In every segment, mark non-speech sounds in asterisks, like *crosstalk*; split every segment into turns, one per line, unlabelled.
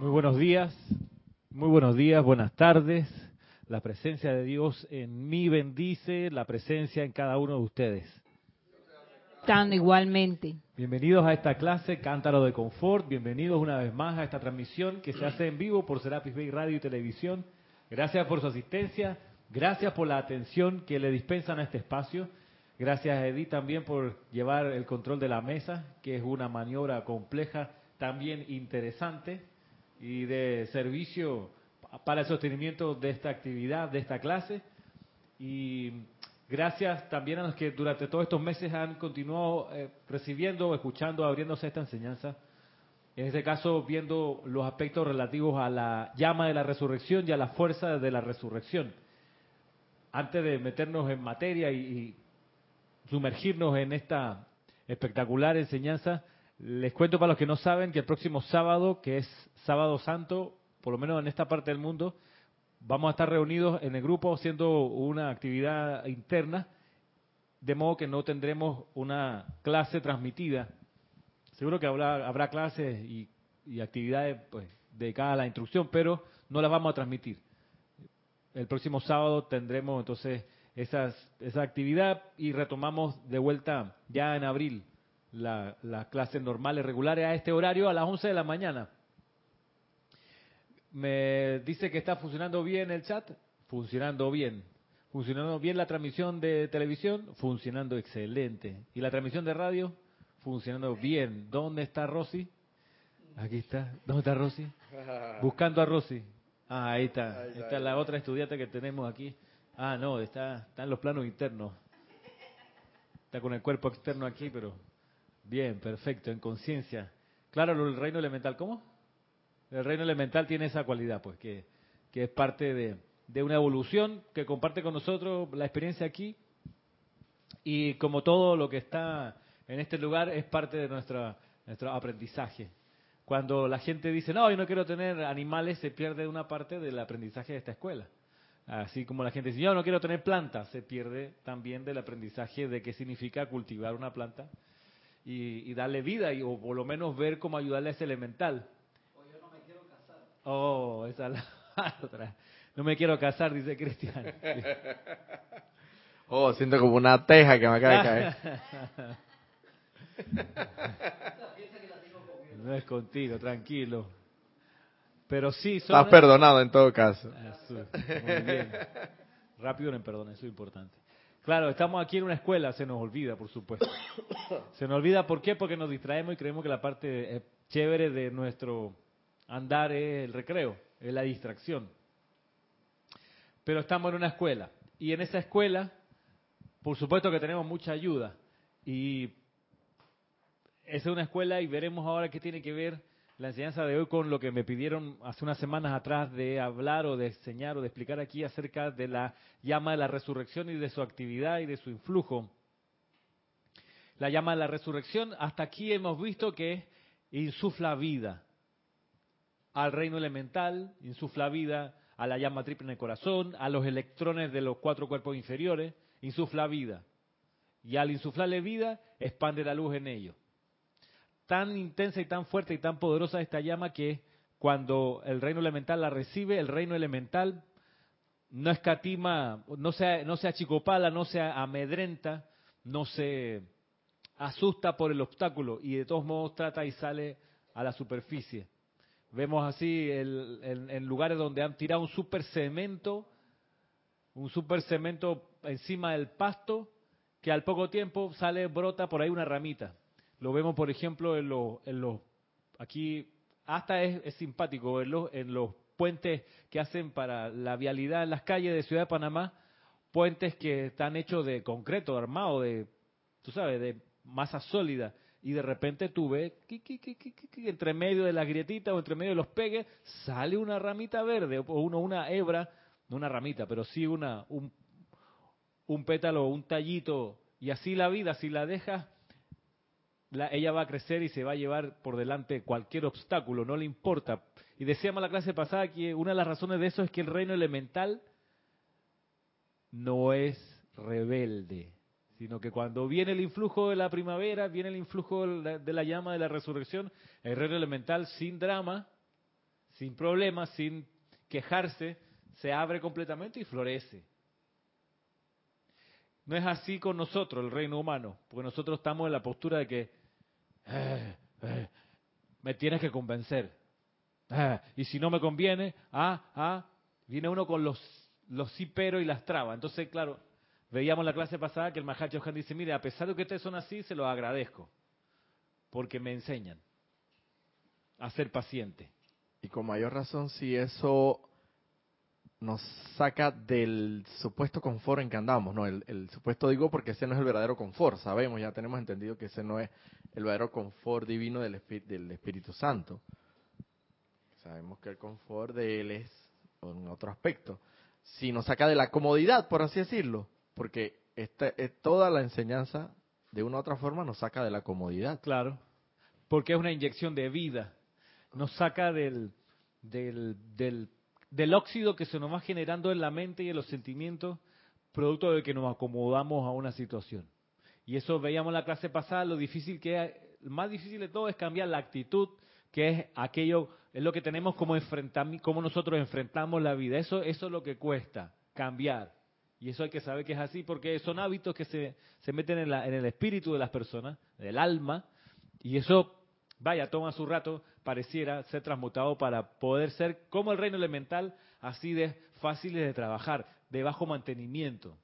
Muy buenos días, muy buenos días, buenas tardes. La presencia de Dios en mí bendice, la presencia en cada uno de ustedes.
Tan igualmente.
Bienvenidos a esta clase Cántaro de Confort, bienvenidos una vez más a esta transmisión que se hace en vivo por Serapis Bay Radio y Televisión. Gracias por su asistencia, gracias por la atención que le dispensan a este espacio. Gracias Edith también por llevar el control de la mesa, que es una maniobra compleja, también interesante y de servicio para el sostenimiento de esta actividad, de esta clase. Y gracias también a los que durante todos estos meses han continuado eh, recibiendo, escuchando, abriéndose esta enseñanza. En este caso, viendo los aspectos relativos a la llama de la resurrección y a la fuerza de la resurrección. Antes de meternos en materia y sumergirnos en esta espectacular enseñanza, les cuento para los que no saben que el próximo sábado, que es sábado santo, por lo menos en esta parte del mundo, vamos a estar reunidos en el grupo haciendo una actividad interna, de modo que no tendremos una clase transmitida. Seguro que habrá, habrá clases y, actividades pues, dedicadas a la instrucción, pero no las vamos a transmitir. El próximo sábado tendremos entonces esas, esa actividad y retomamos de vuelta ya en abril las clases normales, regulares a este horario a las 11 de la mañana. Me dice que está funcionando bien el chat, funcionando bien. Funcionando bien la transmisión de televisión, funcionando excelente. Y la transmisión de radio, funcionando bien. ¿Dónde está Rosy? Aquí está. ¿Dónde está Rosy? *laughs* Buscando a Rosy. Ah, ahí está. Ahí está la otra estudiante que tenemos aquí. Ah, no, está, está en los planos internos. Está con el cuerpo externo aquí, pero bien, perfecto, en conciencia. Claro, el reino elemental, ¿cómo? El reino elemental tiene esa cualidad, pues, que, es parte de, una evolución que comparte con nosotros la experiencia aquí. Y como todo lo que está en este lugar es parte de nuestra, nuestro aprendizaje. Cuando la gente dice, no, yo no quiero tener animales, se pierde una parte del aprendizaje de esta escuela. Así como la gente dice, yo no quiero tener plantas, se pierde también del aprendizaje de qué significa cultivar una planta y, darle vida, y, o por lo menos ver cómo ayudarle a ese elemental. Oh, esa es la *laughs* otra. No me quiero casar, dice Cristian. *laughs*
Oh, siento como una teja que me acaba de caer.
No es contigo, tranquilo. Pero sí,
son... Estás perdonado en todo caso.
muy bien. Rápido en perdón, eso es importante. Claro, estamos aquí en una escuela, se nos olvida, por supuesto. *coughs* Se nos olvida, ¿por qué? Porque nos distraemos y creemos que la parte chévere de nuestro andar es el recreo, es la distracción. Pero estamos en una escuela y en esa escuela, por supuesto que tenemos mucha ayuda y esa es una escuela y veremos ahora qué tiene que ver la enseñanza de hoy con lo que me pidieron hace unas semanas atrás de hablar o de enseñar o de explicar aquí acerca de la llama de la resurrección y de su actividad y de su influjo. La llama de la resurrección, hasta aquí hemos visto que insufla vida al reino elemental, insufla vida a la llama triple en el corazón, a los electrones de los cuatro cuerpos inferiores, insufla vida. Y al insuflarle vida, expande la luz en ellos. Tan intensa y tan fuerte y tan poderosa esta llama que cuando el reino elemental la recibe, el reino elemental no escatima, no se, no se achicopala, no se amedrenta, no se asusta por el obstáculo y de todos modos trata y sale a la superficie. Vemos así en lugares donde han tirado un super cemento, un super cemento encima del pasto, que al poco tiempo sale, brota por ahí una ramita. Lo vemos, por ejemplo, en los, en aquí, hasta es, simpático verlo en los puentes que hacen para la vialidad en las calles de Ciudad de Panamá, puentes que están hechos de concreto, armado, de, tú sabes, de masa sólida y de repente tú ves que, entre medio de las grietitas o entre medio de los pegues sale una ramita verde o uno, una hebra, no una ramita, pero sí una, un, un pétalo un tallito. Y así la vida, si la dejas, la, ella va a crecer y se va a llevar por delante cualquier obstáculo, no le importa. Y decíamos la clase pasada que una de las razones de eso es que el reino elemental no es rebelde sino que cuando viene el influjo de la primavera, viene el influjo de la, llama de la resurrección, el reino elemental sin drama, sin problemas, sin quejarse, se abre completamente y florece. No es así con nosotros, el reino humano, porque nosotros estamos en la postura de que eh, eh, me tienes que convencer. Eh, y si no me conviene, ah, ah, viene uno con los, los sí pero y las trabas. Entonces, claro, veíamos la clase pasada que el Mahacho Han dice, mire, a pesar de que ustedes son así, se los agradezco, porque me enseñan a ser paciente.
Y con mayor razón si eso nos saca del supuesto confort en que andamos, ¿no? El, supuesto digo porque ese no es el verdadero confort, sabemos, ya tenemos entendido que ese no es el verdadero confort divino del, del Espíritu Santo. Sabemos que el confort de él es en otro aspecto. Si nos saca de la comodidad, por así decirlo, porque esta, es toda la enseñanza de una u otra forma nos saca de la comodidad.
Claro, porque es una inyección de vida, nos saca del, del, del del óxido que se nos va generando en la mente y en los sentimientos, producto de que nos acomodamos a una situación. Y eso veíamos en la clase pasada, lo difícil que es, más difícil de todo es cambiar la actitud, que es aquello, es lo que tenemos como enfrentar, como nosotros enfrentamos la vida. Eso, eso es lo que cuesta, cambiar. Y eso hay que saber que es así, porque son hábitos que se, se meten en, la, en el espíritu de las personas, del alma, y eso, vaya, toma su rato, pareciera ser transmutado para poder ser como el reino elemental, así de fáciles de trabajar, de bajo mantenimiento.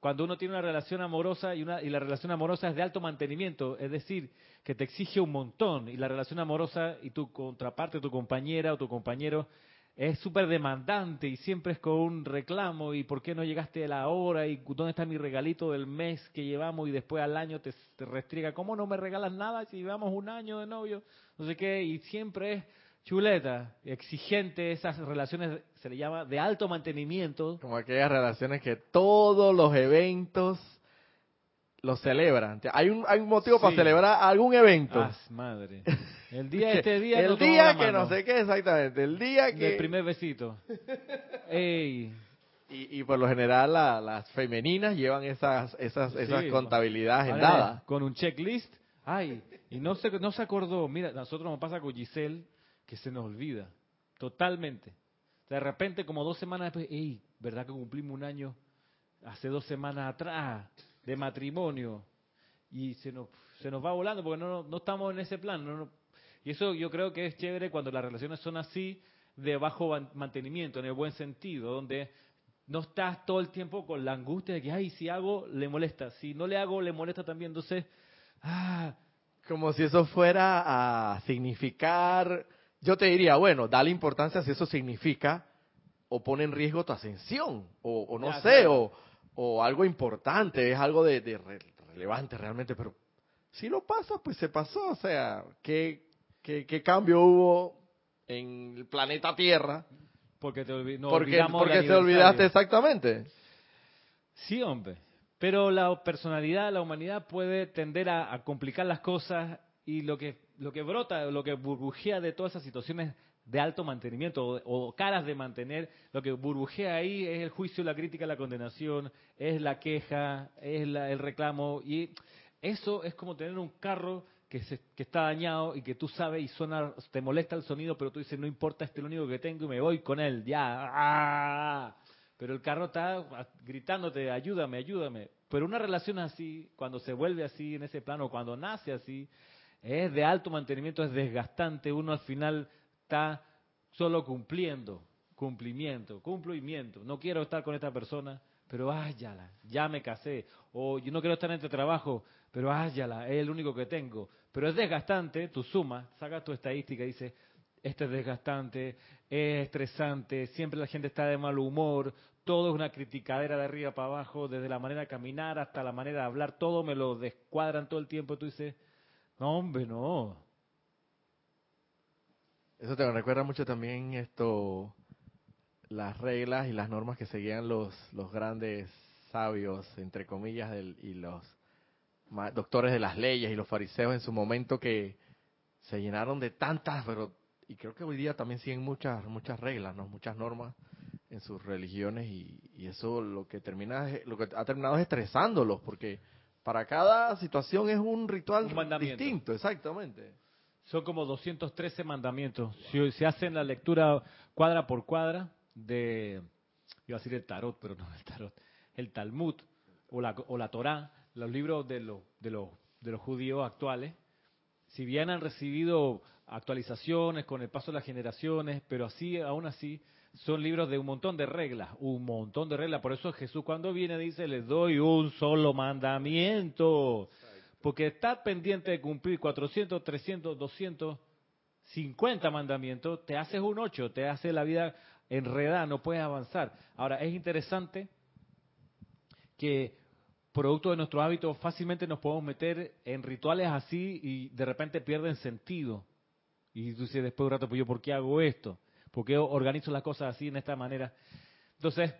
Cuando uno tiene una relación amorosa y, una, y la relación amorosa es de alto mantenimiento, es decir, que te exige un montón y la relación amorosa y tu contraparte, tu compañera o tu compañero es súper demandante y siempre es con un reclamo y por qué no llegaste a la hora y dónde está mi regalito del mes que llevamos y después al año te, te ¿cómo no me regalas nada si llevamos un año de novio? No sé qué, y siempre es chuleta, exigente, esas relaciones se le llama de alto mantenimiento.
Como aquellas relaciones que todos los eventos lo celebran. Hay un, hay un motivo para celebrar algún evento.
Ah, madre. El día, este *laughs* día.
el día que no sé qué exactamente. El día que.
El primer besito. *laughs* Ey.
Y, y por lo general las femeninas llevan esas esas esas contabilidades agendadas.
Con un checklist. Ay, y no se, no se acordó. Mira, nosotros nos pasa con Giselle que se nos olvida. Totalmente. De repente, como dos semanas después, ey, ¿verdad que cumplimos un año hace dos semanas atrás? de matrimonio y se nos, se nos va volando porque no, no estamos en ese plan. Y eso yo creo que es chévere cuando las relaciones son así, de bajo mantenimiento, en el buen sentido, donde no estás todo el tiempo con la angustia de que, ay, si hago, le molesta, si no le hago, le molesta también. Entonces, ah.
Como si eso fuera a significar, yo te diría, bueno, dale importancia si eso significa o pone en riesgo tu ascensión, o, o no sé, o o algo importante, es algo de, relevante realmente, pero si lo pasa, pues se pasó. O sea, ¿qué, qué, cambio hubo en el planeta Tierra?
Porque te
porque, porque te olvidaste exactamente.
Sí, hombre. Pero la personalidad, la humanidad puede tender a, a complicar las cosas y lo que, lo que brota, lo que burbujea de todas esas situaciones de alto mantenimiento o, caras de mantener, lo que burbujea ahí es el juicio, la crítica, la condenación, es la queja, es el reclamo y eso es como tener un carro que, se, que está dañado y que tú sabes y suena, te molesta el sonido, pero tú dices, no importa, este es lo único que tengo y me voy con él, ya. ¡ah! Pero el carro está gritándote, ayúdame, ayúdame. Pero una relación así, cuando se vuelve así en ese plano, cuando nace así, es de alto mantenimiento, es desgastante, uno al final está solo cumpliendo, cumplimiento, cumplimiento. No quiero estar con esta persona, pero háyala, ya me casé. O yo no quiero estar en este trabajo, pero háyala, es el único que tengo. Pero es desgastante, tu suma, saca tu estadística y dice, este es desgastante, es estresante, siempre la gente está de mal humor, todo es una criticadera de arriba para abajo, desde la manera de caminar hasta la manera de hablar, todo me lo descuadran todo el tiempo. Tú dices, no, hombre, no,
eso te recuerda mucho también esto, las reglas y las normas que seguían los, los grandes sabios, entre comillas, y los doctores de las leyes y los fariseos en su momento que se llenaron de tantas, pero y creo que hoy día también siguen muchas muchas reglas, no, muchas normas en sus religiones y, eso lo que termina lo que ha terminado es estresándolos porque para cada situación es un ritual distinto, exactamente.
Son como 213 mandamientos. Si se hacen la lectura cuadra por cuadra de, iba a decir el tarot, pero no el tarot, el Talmud o la, o la Torá, los libros de, los de, los de los judíos actuales, si bien han recibido actualizaciones con el paso de las generaciones, pero así, aún así, son libros de un montón de reglas, un montón de reglas. Por eso Jesús cuando viene dice, les doy un solo mandamiento. Porque estar pendiente de cumplir 400, 300, 200, 50 mandamientos, te haces un 8, te hace la vida enredada, no puedes avanzar. Ahora, es interesante que producto de nuestros hábitos fácilmente nos podemos meter en rituales así y de repente pierden sentido. Y tú dices después de un rato, pues yo, ¿por qué hago esto? ¿Por qué organizo las cosas así, en esta manera? Entonces,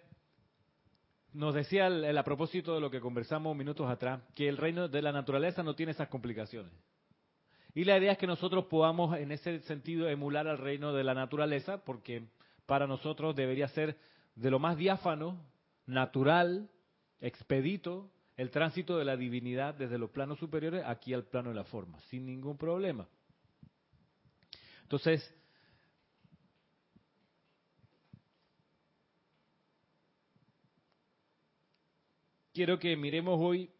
nos decía el, a propósito de lo que conversamos minutos atrás, que el reino de la naturaleza no tiene esas complicaciones. Y la idea es que nosotros podamos, en ese sentido, emular al reino de la naturaleza, porque para nosotros debería ser de lo más diáfano, natural, expedito, el tránsito de la divinidad desde los planos superiores aquí al plano de la forma, sin ningún problema. Entonces, quiero que miremos hoy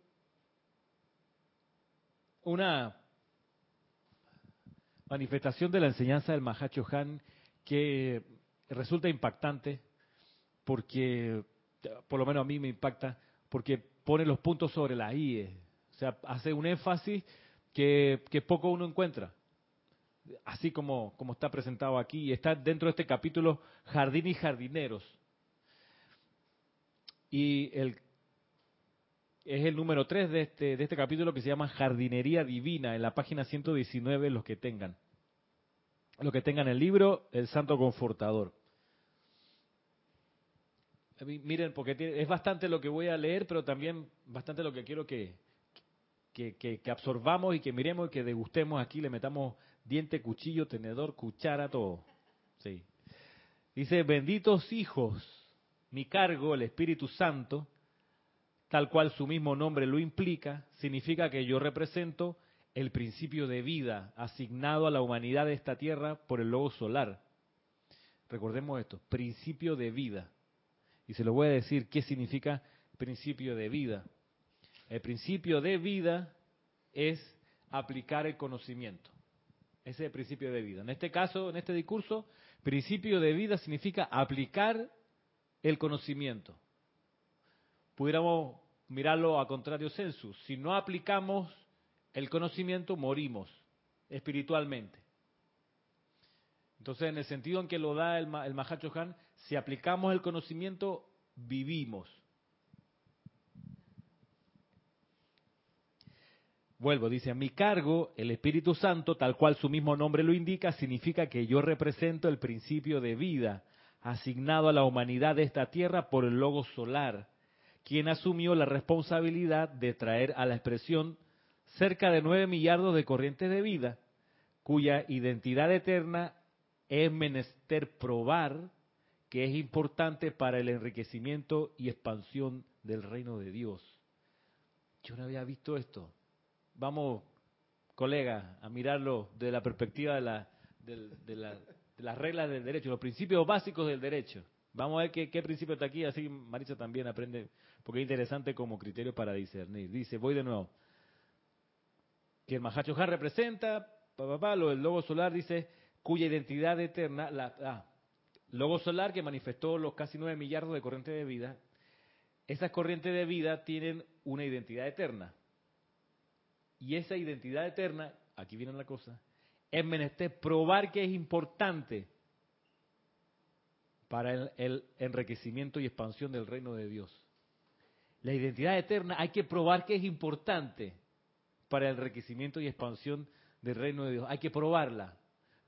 una manifestación de la enseñanza del Mahacho Han que resulta impactante porque, por lo menos a mí me impacta, porque pone los puntos sobre la IE. O sea, hace un énfasis que, que poco uno encuentra así como, como está presentado aquí, está dentro de este capítulo Jardín y Jardineros. Y el, es el número 3 de este, de este capítulo que se llama Jardinería Divina, en la página 119, los que tengan. Los que tengan el libro, El Santo Confortador. Miren, porque es bastante lo que voy a leer, pero también bastante lo que quiero que, que, que absorbamos y que miremos y que degustemos aquí, le metamos diente, cuchillo, tenedor, cuchara, todo. Sí. Dice, benditos hijos, mi cargo, el Espíritu Santo, tal cual su mismo nombre lo implica, significa que yo represento el principio de vida asignado a la humanidad de esta tierra por el lobo solar. Recordemos esto, principio de vida. Y se lo voy a decir qué significa principio de vida. El principio de vida es aplicar el conocimiento. Ese es el principio de vida. En este caso, en este discurso, principio de vida significa aplicar el conocimiento. Pudiéramos mirarlo a contrario sensu. Si no aplicamos el conocimiento, morimos espiritualmente. Entonces, en el sentido en que lo da el, el Mahacho Han, si aplicamos el conocimiento, vivimos. Vuelvo, dice, mi cargo, el Espíritu Santo, tal cual su mismo nombre lo indica, significa que yo represento el principio de vida asignado a la humanidad de esta tierra por el Logo Solar, quien asumió la responsabilidad de traer a la expresión cerca de nueve millardos de corrientes de vida, cuya identidad eterna es menester probar que es importante para el enriquecimiento y expansión del reino de Dios. Yo no había visto esto vamos, colega, a mirarlo de la perspectiva de, la, de, las reglas del derecho, los principios básicos del derecho. Vamos a ver qué, principio está aquí, así Marisa también aprende, porque es interesante como criterio para discernir. Dice, voy de nuevo, que el Mahacho representa, papá, lo del logo solar dice, cuya identidad eterna, la, ah, logo solar que manifestó los casi nueve millardos de corrientes de vida, esas corrientes de vida tienen una identidad eterna. Y esa identidad eterna, aquí viene la cosa, es menester probar que es importante para el, enriquecimiento y expansión del reino de Dios. La identidad eterna hay que probar que es importante para el enriquecimiento y expansión del reino de Dios. Hay que probarla.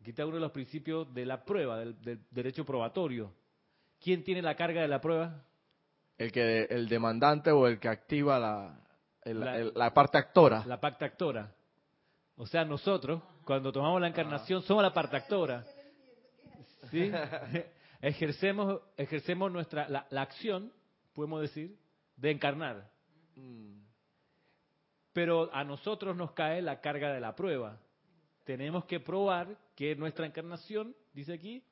Aquí está uno de los principios de la prueba, del, derecho probatorio. ¿Quién tiene la carga de la prueba?
El que el demandante o el que activa la, la, parte actora.
La parte actora. O sea, nosotros, cuando tomamos la encarnación, somos la parte actora. ¿Sí? *laughs* ejercemos, ejercemos nuestra, la, acción, podemos decir, de encarnar. Mm. Pero a nosotros nos cae la carga de la prueba. tenemos que probar que nuestra encarnación, dice aquí,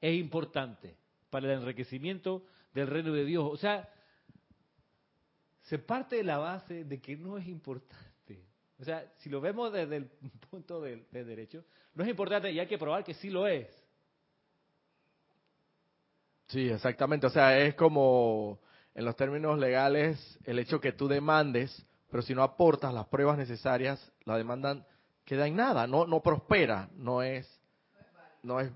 es importante para el enriquecimiento del reino de Dios. O sea, se parte de la base de que no es importante. O sea, si lo vemos desde el *laughs* punto del derecho, no es importante y hay que probar que sí lo es.
Sí, exactamente. O sea, es como en los términos legales el hecho que tú demandes, pero si no aportas las pruebas necesarias, la demanda queda en nada, no no prospera, no es no es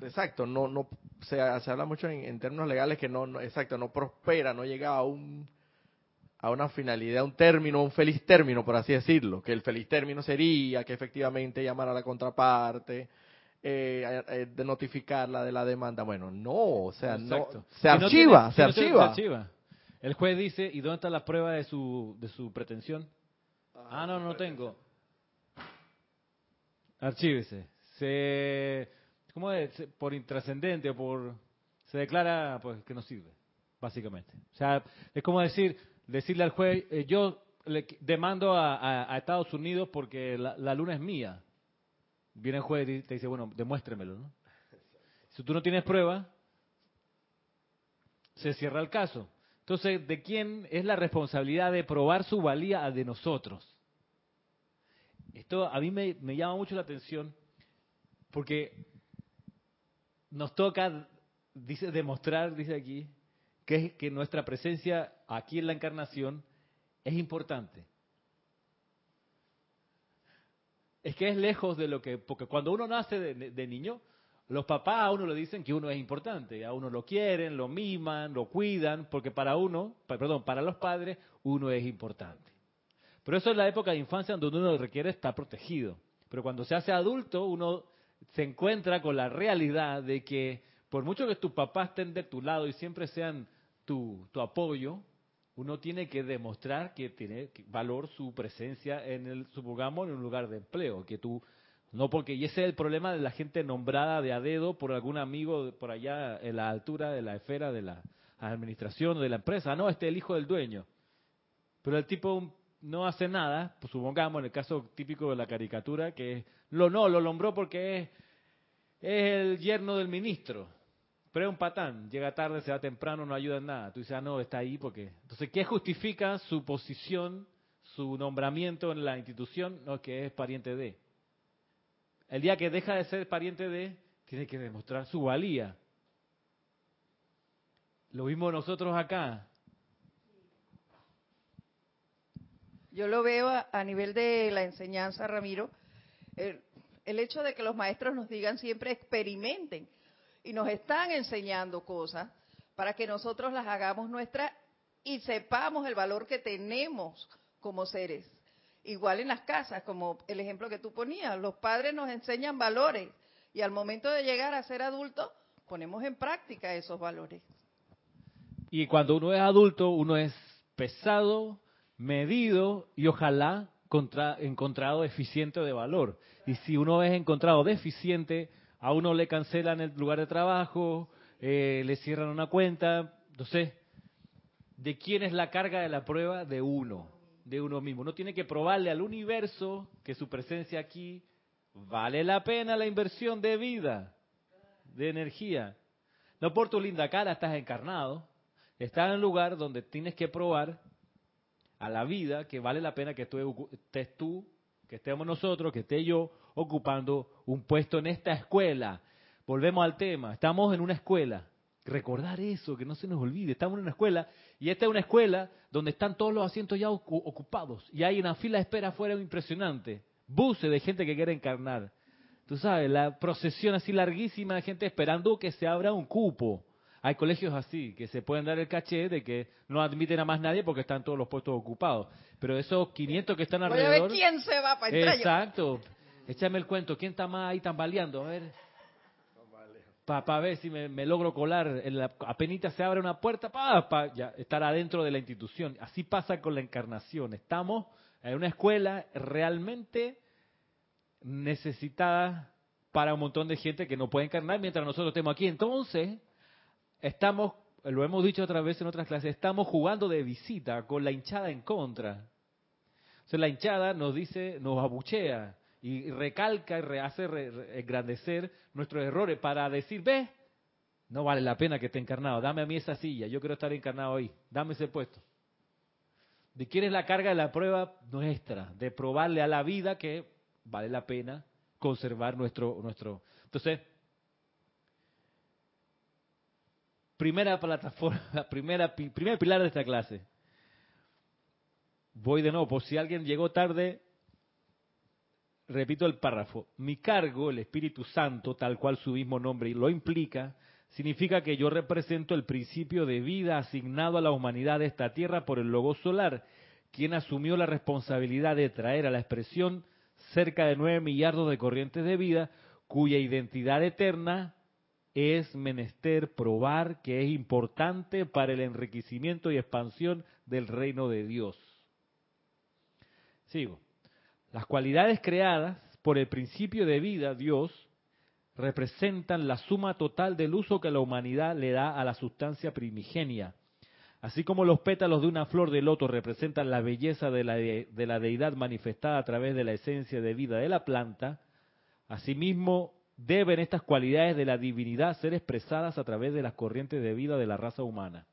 exacto, no no se, se habla mucho en, términos legales que no, no exacto, no prospera, no llega a un a una finalidad, un término, un feliz término, por así decirlo, que el feliz término sería que efectivamente llamara a la contraparte, eh, eh, de notificarla de la demanda. Bueno, no, o sea, no, se archiva, se, archiva.
El juez dice, ¿y dónde está la prueba de su, de su pretensión? Ah, no, no tengo. Archívese. Se, ¿cómo es? Por intrascendente o por, se declara pues que no sirve, básicamente. O sea, es como decir, decirle al juez, eh, yo le demando a, Estados Unidos porque la, luna es mía. Viene el juez y te dice, bueno, demuéstremelo, ¿no? Si tú no tienes prueba, se cierra el caso. Entonces, ¿de quién es la responsabilidad de probar su valía de nosotros? Esto a mí me, me llama mucho la atención porque nos toca, dice, demostrar, dice aquí, que, que nuestra presencia aquí en la encarnación es importante. Es que es lejos de lo que, porque cuando uno nace de, niño, los papás a uno le dicen que uno es importante, a uno lo quieren, lo miman, lo cuidan, porque para uno, perdón, para los padres, uno es importante. Pero eso es la época de infancia donde uno requiere estar protegido. Pero cuando se hace adulto, uno se encuentra con la realidad de que por mucho que tus papás estén de tu lado y siempre sean tu, apoyo, uno tiene que demostrar que tiene valor su presencia en el, supongamos, en un lugar de empleo, que tú, no porque, y ese es el problema de la gente nombrada de a dedo por algún amigo por allá en la altura de la esfera de la administración o de la empresa, no, este es el hijo del dueño. Pero el tipo no hace nada, pues supongamos en el caso típico de la caricatura, que lo no, lo nombró porque es, es el yerno del ministro pero es un patán, llega tarde, se va temprano, no ayuda en nada. Tú dices, ah, no, está ahí porque... Entonces, ¿qué justifica su posición, su nombramiento en la institución? No, que es pariente de. El día que deja de ser pariente de, tiene que demostrar su valía. Lo mismo nosotros acá.
Yo lo veo a, nivel de la enseñanza, Ramiro. el hecho de que los maestros nos digan siempre experimenten y nos están enseñando cosas para que nosotros las hagamos nuestras y sepamos el valor que tenemos como seres. Igual en las casas, como el ejemplo que tú ponías, los padres nos enseñan valores y al momento de llegar a ser adultos ponemos en práctica esos valores.
Y cuando uno es adulto, uno es pesado, medido y ojalá encontrado eficiente de valor. Y si uno es encontrado deficiente, a uno le cancelan el lugar de trabajo, eh, le cierran una cuenta. Entonces, ¿de quién es la carga de la prueba? De uno, de uno mismo. Uno tiene que probarle al universo que su presencia aquí vale la pena la inversión de vida, de energía. No por tu linda cara estás encarnado, estás en un lugar donde tienes que probar a la vida que vale la pena que estés tú, que estemos nosotros, que esté yo, ocupando un puesto en esta escuela. Volvemos al tema, estamos en una escuela. Recordar eso, que no se nos olvide, estamos en una escuela y esta es una escuela donde están todos los asientos ya ocupados y hay una fila de espera afuera impresionante, buses de gente que quiere encarnar. Tú sabes, la procesión así larguísima de gente esperando que se abra un cupo. Hay colegios así, que se pueden dar el caché de que no admiten a más nadie porque están todos los puestos ocupados. Pero esos 500 que están alrededor...
Voy a ver quién se va para entrar.
Exacto. Échame el cuento, ¿quién está más ahí tambaleando? A ver. Para ver si me, logro colar. En la, apenas se abre una puerta, para ya, estar adentro de la institución. Así pasa con la encarnación. Estamos en una escuela realmente necesitada para un montón de gente que no puede encarnar mientras nosotros estemos aquí. Entonces, estamos, lo hemos dicho otra vez en otras clases, estamos jugando de visita con la hinchada en contra. O sea, la hinchada nos dice, nos abuchea y recalca y hace engrandecer nuestros errores para decir, ve, no vale la pena que esté encarnado, dame a mí esa silla, yo quiero estar encarnado ahí, dame ese puesto. ¿De quién es la carga de la prueba nuestra? De probarle a la vida que vale la pena conservar nuestro... nuestro. Entonces, primera plataforma, *laughs* primera, primer pilar de esta clase. Voy de nuevo, por si alguien llegó tarde, repito el párrafo. Mi cargo, el Espíritu Santo, tal cual su mismo nombre lo implica, significa que yo represento el principio de vida asignado a la humanidad de esta tierra por el Logo Solar, quien asumió la responsabilidad de traer a la expresión cerca de nueve millardos de corrientes de vida, cuya identidad eterna es menester probar que es importante para el enriquecimiento y expansión del reino de Dios. Sigo. Las cualidades creadas por el principio de vida, Dios, representan la suma total del uso que la humanidad le da a la sustancia primigenia. Así como los pétalos de una flor de loto representan la belleza de la, de la deidad manifestada a través de la esencia de vida de la planta, asimismo deben estas cualidades de la divinidad ser expresadas a través de las corrientes de vida de la raza humana.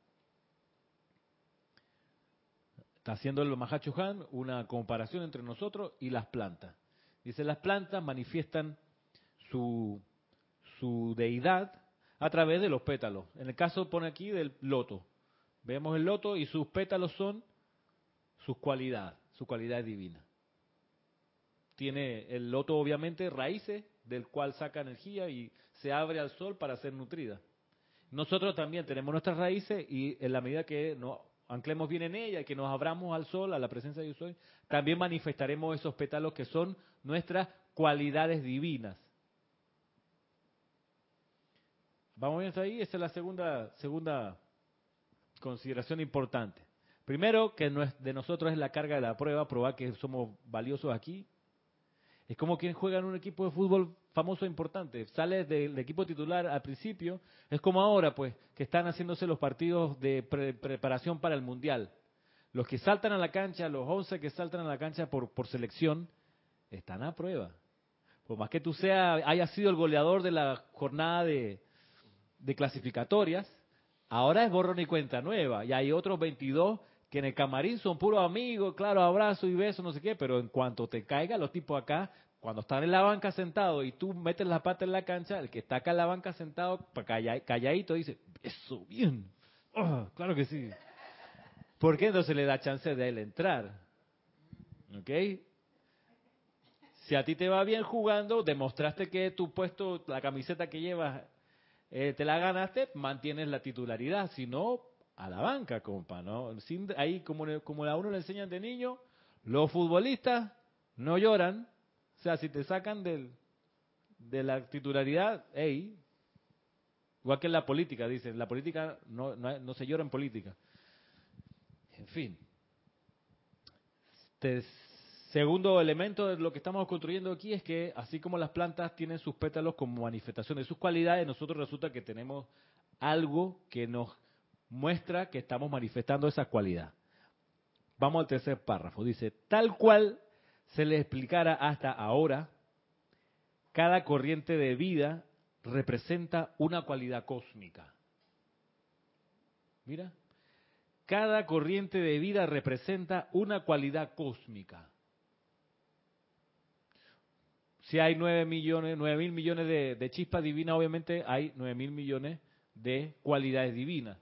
Está haciendo el Mahacho Han una comparación entre nosotros y las plantas. Dice, las plantas manifiestan su, su deidad a través de los pétalos. En el caso pone aquí del loto. Vemos el loto y sus pétalos son sus cualidades, su cualidad divina. Tiene el loto obviamente raíces del cual saca energía y se abre al sol para ser nutrida. Nosotros también tenemos nuestras raíces y en la medida que nos anclemos bien en ella que nos abramos al sol, a la presencia de Dios también manifestaremos esos pétalos que son nuestras cualidades divinas. Vamos bien hasta ahí, esa es la segunda, segunda consideración importante. Primero, que de nosotros es la carga de la prueba, probar que somos valiosos aquí. Es como quien juega en un equipo de fútbol famoso e importante. Sale del equipo titular al principio. Es como ahora, pues, que están haciéndose los partidos de preparación para el Mundial. Los que saltan a la cancha, los 11 que saltan a la cancha por, por selección, están a prueba. Por más que tú sea, hayas sido el goleador de la jornada de, de clasificatorias, ahora es borrón y cuenta nueva. Y hay otros 22 que en el camarín son puros amigos, claro, abrazo y beso, no sé qué, pero en cuanto te caiga, los tipos acá, cuando están en la banca sentado y tú metes la pata en la cancha, el que está acá en la banca sentado, calladito, dice, eso, bien, oh, claro que sí. ¿Por qué entonces le da chance de él entrar? ¿Ok? Si a ti te va bien jugando, demostraste que tu puesto, la camiseta que llevas, eh, te la ganaste, mantienes la titularidad. Si no, a la banca, compa, ¿no? Sin, ahí, como, como a uno le enseñan de niño, los futbolistas no lloran. O sea, si te sacan del, de la titularidad, hey, igual que en la política, dicen, la política no, no, no se llora en política. En fin. Este, segundo elemento de lo que estamos construyendo aquí es que así como las plantas tienen sus pétalos como manifestación de sus cualidades, nosotros resulta que tenemos algo que nos muestra que estamos manifestando esa cualidad. Vamos al tercer párrafo. Dice, tal cual se le explicara hasta ahora, cada corriente de vida representa una cualidad cósmica. Mira, cada corriente de vida representa una cualidad cósmica. Si hay nueve millones, nueve mil millones de, de chispas divinas, obviamente hay nueve mil millones de cualidades divinas.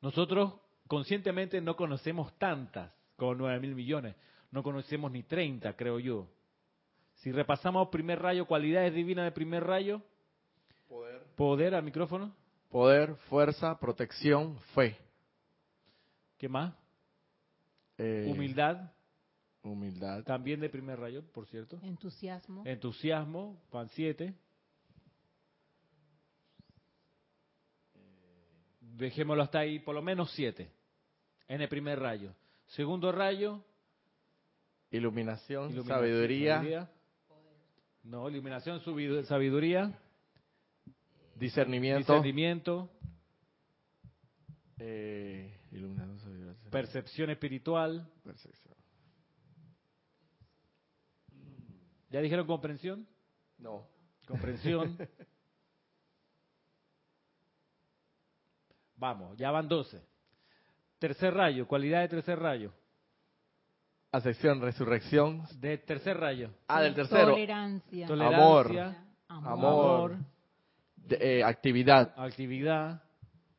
Nosotros conscientemente no conocemos tantas como 9 mil millones. No conocemos ni 30, creo yo. Si repasamos primer rayo, cualidades divinas de primer rayo. Poder. Poder al micrófono.
Poder, fuerza, protección, fe.
¿Qué más? Eh, humildad.
Humildad.
También de primer rayo, por cierto.
Entusiasmo.
Entusiasmo, pan 7. Dejémoslo hasta ahí, por lo menos siete, en el primer rayo. Segundo rayo.
Iluminación, sabiduría.
No, iluminación, sabiduría.
Discernimiento.
Discernimiento.
Eh,
percepción espiritual.
Percepción.
¿Ya dijeron comprensión?
No.
Comprensión. *laughs* Vamos, ya van 12. Tercer rayo, cualidad de tercer rayo.
Acepción, resurrección.
De tercer rayo.
Ah, del tercero.
Tolerancia.
Tolerancia,
Amor.
Amor. De- eh, actividad.
actividad,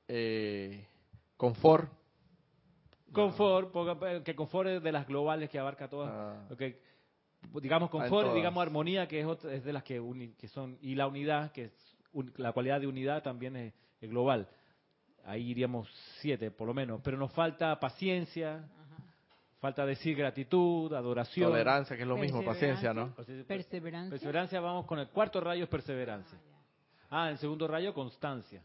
eh, confort.
confort, poca- que confort es de las globales que abarca todas.
Ah.
Digamos
Ah,
confort, digamos armonía, que es, otra- es de las que, uni- que son, y la unidad, que es un- la cualidad de unidad también es, es global. Ahí iríamos siete, por lo menos. Pero nos falta paciencia, falta decir gratitud, adoración.
Tolerancia, que es lo mismo, paciencia, ¿no?
Perseverancia.
Perseverancia, vamos con el cuarto rayo es perseverancia. Ah, el segundo rayo, constancia.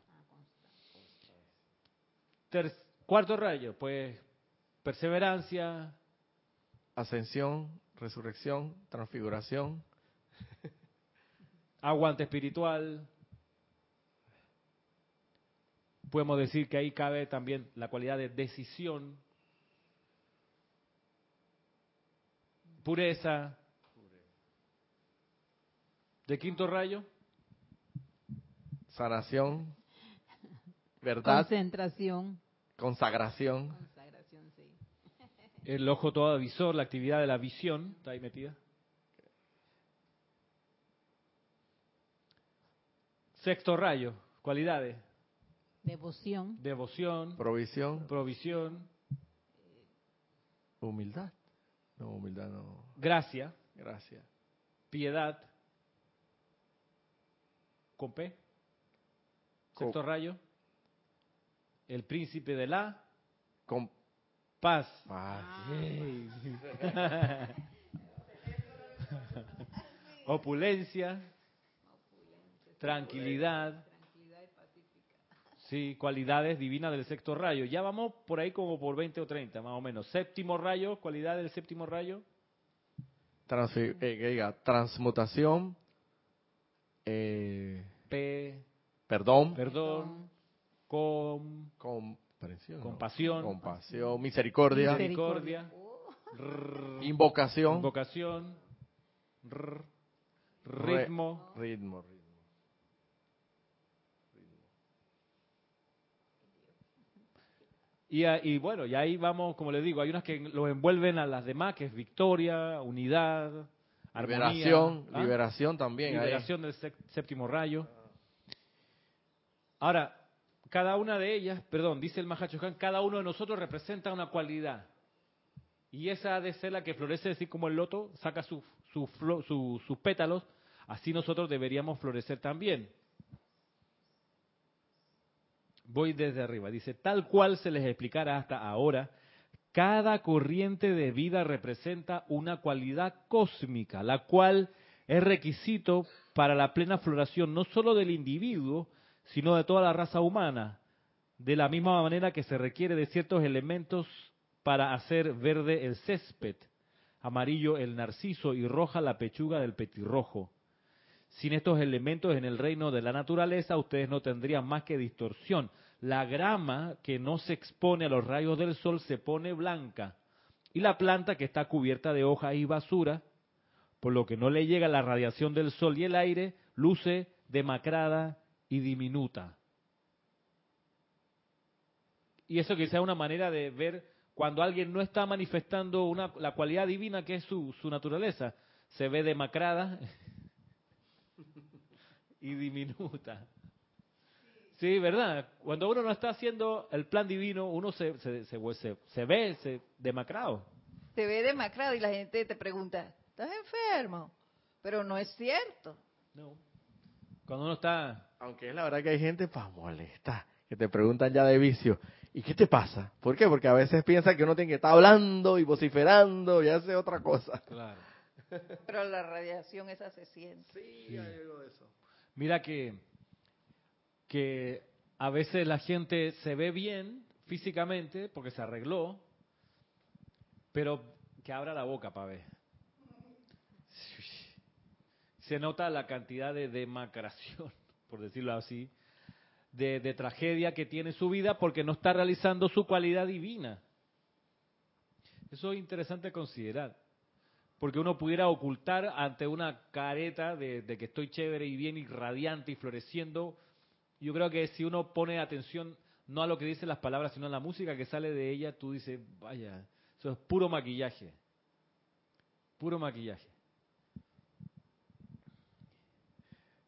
Ter- cuarto rayo, pues perseverancia,
Ascensión, resurrección, transfiguración.
aguante espiritual. Podemos decir que ahí cabe también la cualidad de decisión, pureza. De quinto rayo,
Sanación. Verdad.
Concentración.
Consagración.
Consagración, sí. *laughs*
el ojo todo visor, la actividad de la visión, está ahí metida. Sexto rayo, cualidades,
Devoción.
devoción,
Provisión.
provisión,
Humildad. No, humildad no.
gracia,
Gracias.
piedad, con P.
Co-
Sexto rayo, el príncipe de la
Com-
paz.
Ah,
Yay. *laughs* Opulencia, tranquilidad. Sí, cualidades divinas del sexto rayo. Ya vamos por ahí como por 20 o 30, más o menos. Séptimo rayo, cualidad del séptimo rayo.
eh, que diga, transmutación. eh,
P,
perdón.
perdón, com,
comprensión,
compasión,
Compasión. Misericordia.
misericordia, rrr,
Invocación.
invocación, rrr,
Re-
ritmo,
Ritmo.
Y, a- y bueno, y ahí vamos, como les digo, hay unas que los envuelven a las demás, que es victoria, unidad, armonía,
Liberación.
¿ah?
Liberación también. ahí.
liberación del séptimo rayo. Ahora, cada una de ellas, perdón, dice el Mahachohan, cada uno de nosotros representa una cualidad. Y esa ha de ser la que florece, así como el loto saca su- su su- sus pétalos, así nosotros deberíamos florecer también. Voy desde arriba. Dice, tal cual se les explicara hasta ahora, cada corriente de vida representa una cualidad cósmica, la cual es requisito para la plena floración no solo del individuo, sino de toda la raza humana, de la misma manera que se requiere de ciertos elementos para hacer verde el césped, amarillo el narciso y roja la pechuga del petirrojo. Sin estos elementos en el reino de la naturaleza, ustedes no tendrían más que distorsión. La grama que no se expone a los rayos del sol se pone blanca, y la planta que está cubierta de hojas y basura, por lo que no le llega la radiación del sol y el aire, luce demacrada y diminuta. Y eso quizá es una manera de ver cuando alguien no está manifestando una, la cualidad divina que es su, su naturaleza, se ve demacrada y diminuta. Sí, ¿verdad? Cuando uno no está haciendo el plan divino, uno se, se, se, se- se ve se, demacrado.
Te ve demacrado y la gente te pregunta, ¿estás enfermo? Pero no es cierto.
No. Cuando uno está...
Aunque es la verdad que hay gente para molestar, que te preguntan ya de vicio. ¿Y qué te pasa? ¿Por qué? Porque a veces piensan que uno tiene que estar hablando y vociferando y hace otra cosa.
Claro.
Pero la radiación esa se siente.
Sí, hay algo de eso.
Mira que, que a veces la gente se ve bien físicamente porque se arregló, pero que abra la boca para ver. *laughs* Se nota la cantidad de demacración, *laughs* por decirlo así, de, de tragedia que tiene su vida porque no está realizando su cualidad divina. Eso es interesante considerar. Porque uno pudiera ocultar ante una careta de, que estoy chévere y bien y radiante y floreciendo. Yo creo que si uno pone atención no a lo que dicen las palabras, sino a la música que sale de ella, tú dices, vaya, eso es puro maquillaje. Puro maquillaje.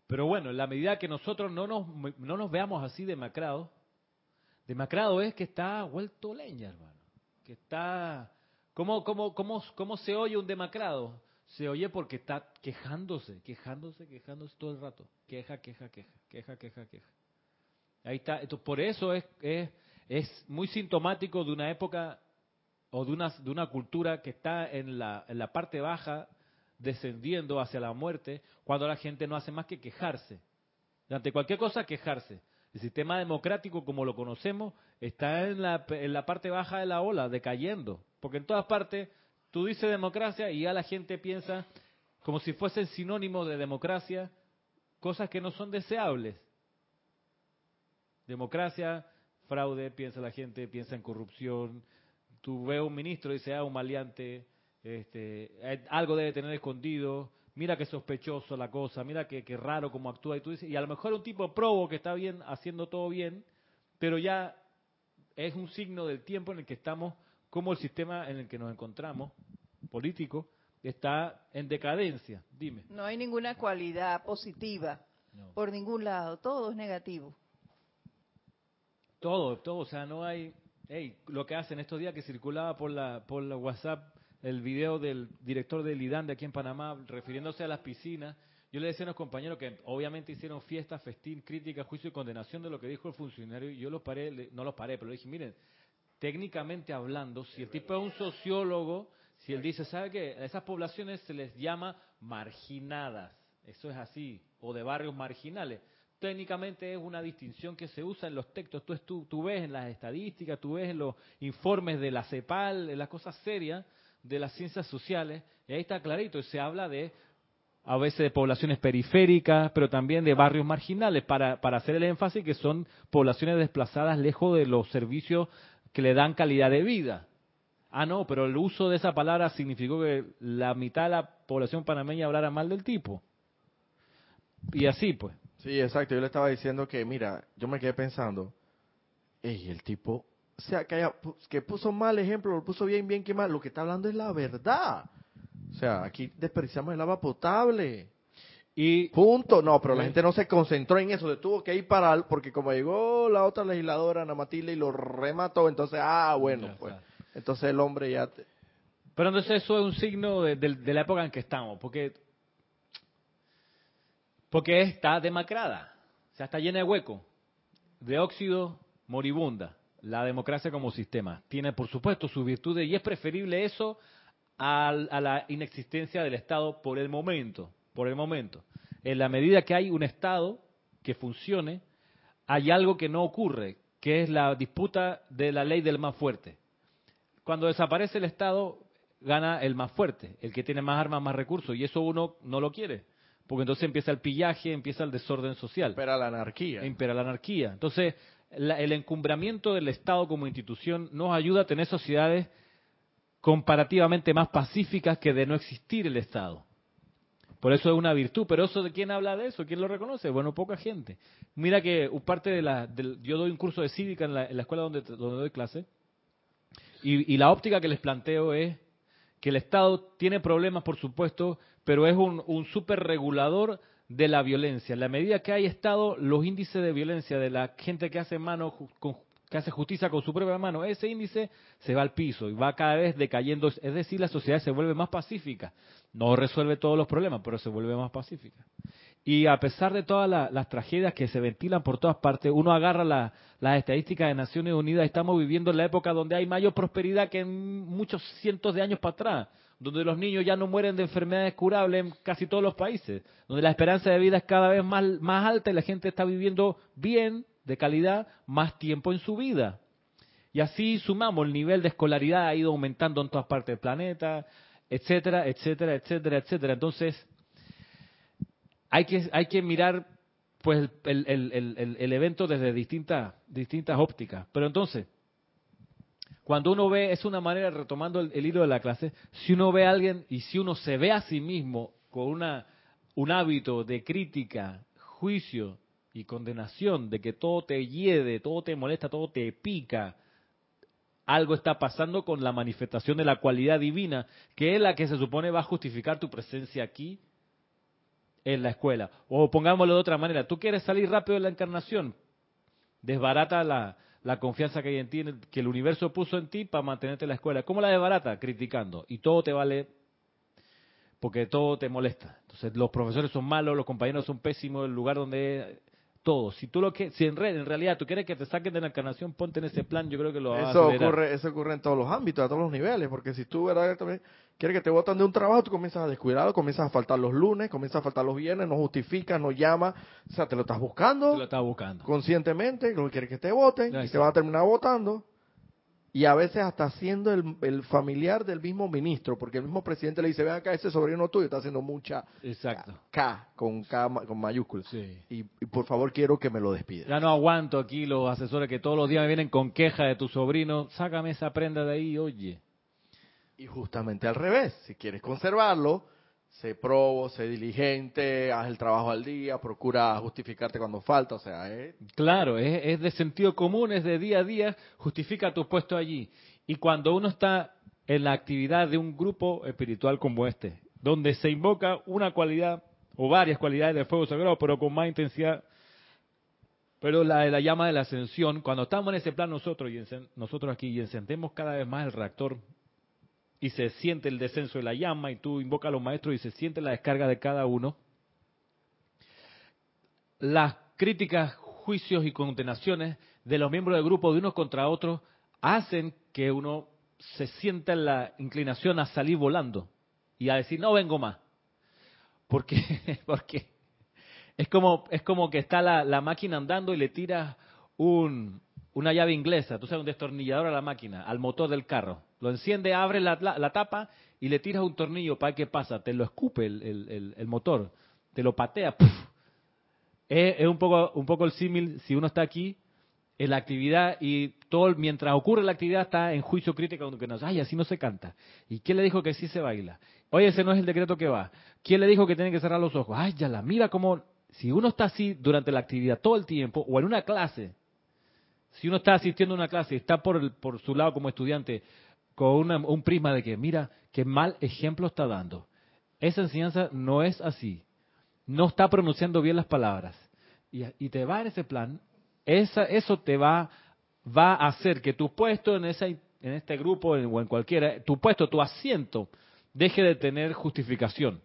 Pero bueno, en la medida que nosotros no nos, no nos veamos así demacrados, demacrado es que está vuelto leña, hermano. Que está... ¿Cómo, cómo, cómo, ¿Cómo se oye un demacrado? Se oye porque está quejándose, quejándose, quejándose todo el rato. Queja, queja, queja, queja, queja, queja. Ahí está. Entonces, por eso es, es, es muy sintomático de una época o de una, de una cultura que está en la, en la parte baja descendiendo hacia la muerte cuando la gente no hace más que quejarse. Ante cualquier cosa, quejarse. El sistema democrático, como lo conocemos, está en la, en la parte baja de la ola, decayendo. Porque en todas partes tú dices democracia y ya la gente piensa como si fuesen sinónimo de democracia cosas que no son deseables. Democracia, fraude, piensa la gente, piensa en corrupción. Tú ves un ministro y dice, ah, un maleante, este, eh, algo debe tener escondido, mira qué sospechoso la cosa, mira qué, qué raro cómo actúa. Y tú dices, y a lo mejor un tipo probo que está bien, haciendo todo bien, pero ya es un signo del tiempo en el que estamos, como el sistema en el que nos encontramos, político, está en decadencia. Dime.
No hay ninguna cualidad positiva
No.
por ningún lado, todo es negativo.
Todo, todo, o sea, no hay... Hey, lo que hacen estos días que circulaba por la, por la WhatsApp el video del director del IDAN de aquí en Panamá refiriéndose a las piscinas. Yo le decía a unos compañeros que obviamente hicieron fiesta, festín, crítica, juicio y condenación de lo que dijo el funcionario y yo los paré, no los paré, pero le dije, miren, técnicamente hablando, si el tipo es un sociólogo, si él dice, ¿sabe qué? A esas poblaciones se les llama marginadas, eso es así, o de barrios marginales. Técnicamente es una distinción que se usa en los textos. Tú, tú, tú ves en las estadísticas, tú ves en los informes de la CEPAL, en las cosas serias de las ciencias sociales, y ahí está clarito, se habla de a veces de poblaciones periféricas, pero también de barrios marginales, para, para hacer el énfasis que son poblaciones desplazadas lejos de los servicios que le dan calidad de vida. Ah, no, pero el uso de esa palabra significó que la mitad de la población panameña hablara mal del tipo. Y así, pues.
Sí, exacto. Yo le estaba diciendo que, mira, yo me quedé pensando, ey, el tipo, o sea, que, haya que puso mal ejemplo, lo puso bien, bien, que mal, lo que está hablando es la verdad. O sea, aquí desperdiciamos el agua potable.
Y
Punto. No, pero la gente no se concentró en eso, se tuvo que ir para, porque como llegó la otra legisladora, Ana Matilde, y lo remató, entonces, ah, bueno, pues. Entonces el hombre ya... te-
Pero entonces eso es un signo de, de- de la época en que estamos, porque porque está demacrada, o sea, está llena de hueco, de óxido moribunda. La democracia como sistema tiene, por supuesto, sus virtudes y es preferible eso al- a, la inexistencia del Estado por el momento, por el momento. En la medida que hay un Estado que funcione, hay algo que no ocurre, que es la disputa de la ley del más fuerte. Cuando desaparece el Estado, gana el más fuerte, el que tiene más armas, más recursos, y eso uno no lo quiere, porque entonces empieza el pillaje, empieza el desorden social,
Espera la anarquía.
impera la anarquía. Entonces, la- el encumbramiento del Estado como institución nos ayuda a tener sociedades comparativamente más pacíficas que de no existir el Estado. Por eso es una virtud, pero eso de quién habla de eso, quién lo reconoce, bueno, poca gente. Mira que parte de la, yo doy un curso de cívica en la, en la escuela donde, donde doy clase, y, y la óptica que les planteo es que el Estado tiene problemas, por supuesto, pero es un, un superregulador de la violencia. En la medida que hay Estado, los índices de violencia de la gente que hace mano con- que hace justicia con su propia mano, ese índice se va al piso y va cada vez decayendo. Es decir, la sociedad se vuelve más pacífica. No resuelve todos los problemas, pero se vuelve más pacífica. Y a pesar de todas la- las tragedias que se ventilan por todas partes, uno agarra la- las estadísticas de Naciones Unidas, estamos viviendo en la época donde hay mayor prosperidad que en muchos cientos de años para atrás, donde los niños ya no mueren de enfermedades curables en casi todos los países, donde la esperanza de vida es cada vez más alta y la gente está viviendo bien, de calidad, más tiempo en su vida. Y así sumamos, el nivel de escolaridad ha ido aumentando en todas partes del planeta, etcétera, etcétera, etcétera, etcétera. Entonces, hay que, hay que mirar pues el, el- el- el- evento desde distintas, distintas ópticas. Pero entonces, Cuando uno ve, es una manera, retomando el hilo de la clase, si uno ve a alguien y si uno se ve a sí mismo con una, un hábito de crítica, juicio y condenación, de que todo te hiede, todo te molesta, todo te pica, algo está pasando con la manifestación de la cualidad divina, que es la que se supone va a justificar tu presencia aquí en la escuela. O pongámoslo de otra manera, tú quieres salir rápido de la encarnación, desbarata la, la confianza que hay en ti, que el universo puso en ti para mantenerte en la escuela. ¿Cómo la desbarata? Criticando. Y todo te vale porque todo te molesta. Entonces los profesores son malos, los compañeros son pésimos, el lugar donde todo. Si tú lo que, si en, en realidad tú quieres que te saquen de la encarnación, ponte en ese plan. Yo creo que lo vas a
Eso
acelerar.
ocurre, eso ocurre en todos los ámbitos, a todos los niveles, porque si tú verdaderamente quieres que te votan de un trabajo, tú comienzas a descuidarlo, comienzas a faltar los lunes, comienzas a faltar los viernes, no justificas, no llamas, o sea, te lo estás buscando
Te lo estás buscando.
conscientemente, lo que quieres que te voten, y te van a terminar votando, y a veces hasta siendo el, el familiar del mismo ministro, porque el mismo presidente le dice, ven acá, ese sobrino tuyo está haciendo mucha
Exacto.
K, con K con mayúsculas,
Sí.
y, y por favor quiero que me lo despida.
Ya no aguanto aquí los asesores que todos los días me vienen con queja de tu sobrino. Sácame esa prenda de ahí, oye.
Y justamente al revés, si quieres conservarlo, sé probo, sé diligente, haz el trabajo al día, procura justificarte cuando falta, o sea, eh,
Claro, es, es de sentido común, es de día a día, justifica tu puesto allí. Y cuando uno está en la actividad de un grupo espiritual como este, donde se invoca una cualidad o varias cualidades de fuego sagrado, pero con más intensidad, pero la de la llama de la ascensión, cuando estamos en ese plan nosotros y nosotros aquí y encendemos cada vez más el reactor y se siente el descenso de la llama y tú invocas a los maestros y se siente la descarga de cada uno, las críticas, juicios y condenaciones de los miembros del grupo de unos contra otros hacen que uno se sienta en la inclinación a salir volando y a decir no vengo más. Porque, *laughs* porque es como, es como que está la, la máquina andando y le tiras un, una llave inglesa, tú sabes, un destornillador a la máquina, al motor del carro. Lo enciende, abre la, la- tapa y le tiras un tornillo para que pasa, te lo escupe el, el- motor, te lo patea. Es, un poco un poco el símil si uno está aquí en la actividad y todo mientras ocurre la actividad está en juicio crítico que nos ay así no se canta y quién le dijo que sí se baila oye ese no es el decreto que va quién le dijo que tiene que cerrar los ojos ay ya la mira como si uno está así durante la actividad todo el tiempo o en una clase si uno está asistiendo a una clase y está por por su lado como estudiante con un prisma de que mira qué mal ejemplo está dando esa enseñanza no es así. No está pronunciando bien las palabras. Y, te va en ese plan, esa, eso te va, va a hacer que tu puesto en, esa, en este grupo o en cualquiera, tu puesto, tu asiento, deje de tener justificación.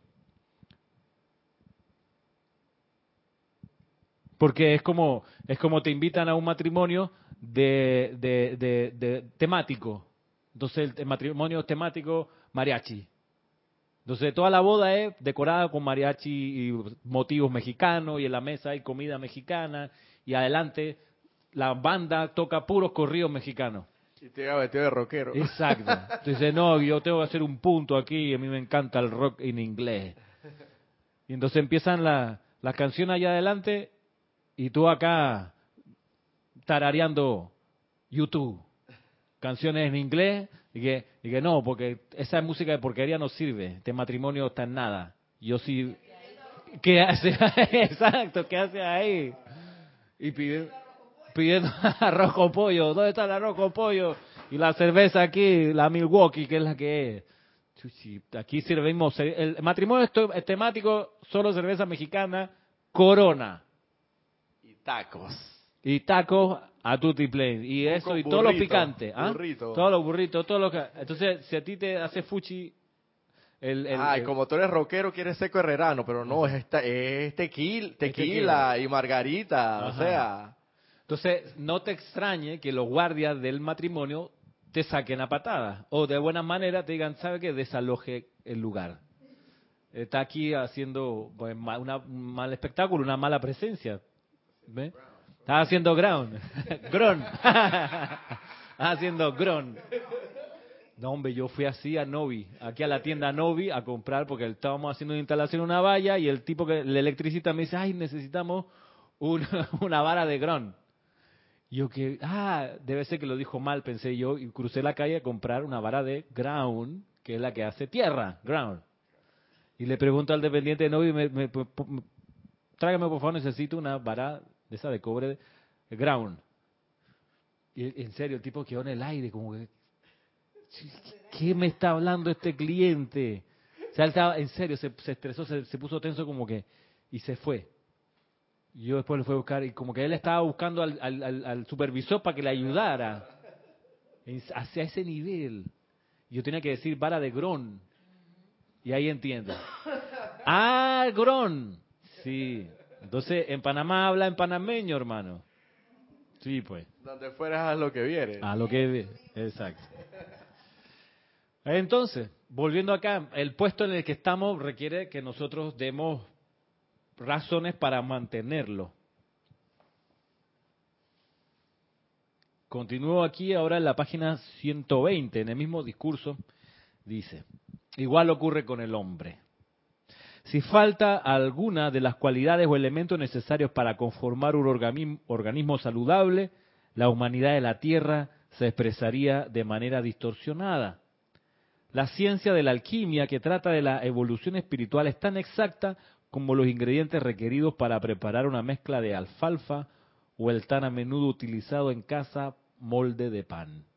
Porque es como, es como te invitan a un matrimonio de, de, de- de temático. Entonces el matrimonio temático mariachi. Entonces toda la boda es decorada con mariachi y motivos mexicanos y en la mesa hay comida mexicana y adelante la banda toca puros corridos mexicanos.
y te llega vestido de rockero.
Exacto. Entonces no, yo tengo que hacer un punto aquí a mí me encanta el rock en inglés. Y entonces empiezan la- las canciones allá adelante y tú acá tarareando YouTube, canciones en inglés y que, y que no, porque esa música de porquería no sirve, este matrimonio está en nada. Yo sí... ¿Qué hace? *laughs* Exacto, ¿qué hace ahí? Y pide, pidiendo *laughs* arroz con pollo. ¿Dónde está el arroz con pollo? Y la cerveza aquí, la Milwaukee, que es la que es. Aquí servimos, el matrimonio es temático, solo cerveza mexicana, corona
tacos.
y tacos a tutti plain y eso y todo lo
burrito,
picante, ¿ah?
burrito.
Todos los burritos, todo lo que entonces si a ti te hace fuchi el, el-
Ay,
el-
como tú eres rockero, quieres seco herrerano, pero no, es, esta, es tequila, tequila y margarita, o sea...
Entonces, no te extrañe que los guardias del matrimonio te saquen a patadas o de buena manera te digan, ¿sabe qué? Desaloje el lugar. Está aquí haciendo pues, ma- una- un mal espectáculo, una mala presencia. ¿Ve? Está haciendo ground. *laughs* Gron. *laughs* Está haciendo gron. No, hombre, yo fui así a Novi, aquí a la tienda Novi a comprar porque estábamos haciendo una instalación una valla y el tipo que, el electricista me dice, ay, necesitamos *laughs* una, vara de gron. Yo que, ah, debe ser que lo dijo mal, pensé yo, y crucé la calle a comprar una vara de ground, que es la que hace tierra, ground. Y le pregunto al dependiente, no, y me, me- po- tráigame por favor, necesito una vara de esa de cobre de ground. Y en serio, el tipo quedó en el aire, como que, ¿qué me está hablando este cliente? O sea, él estaba, en serio, se, se estresó, se, se puso tenso como que, y se fue. Y yo después lo fui a buscar y como que él estaba buscando al, al- al- al supervisor para que le ayudara. En- Hacia ese nivel. Yo tenía que decir vara de Gron. Y ahí entiendo. *laughs* Ah, Gron. Sí. Entonces, en Panamá habla en panameño, hermano. Sí, pues.
Donde fueras a lo que viene.
A lo que... Exacto. Entonces, volviendo acá, el puesto en el que estamos requiere que nosotros demos razones para mantenerlo. Continúo aquí ahora en la página 120, en el mismo discurso, dice, igual ocurre con el hombre. Si falta alguna de las cualidades o elementos necesarios para conformar un organi- organismo saludable, la humanidad de la Tierra se expresaría de manera distorsionada. La ciencia de la alquimia que trata de la evolución espiritual es tan exacta como los ingredientes requeridos para preparar una mezcla de alfalfa o el tan a menudo utilizado en casa molde de pan.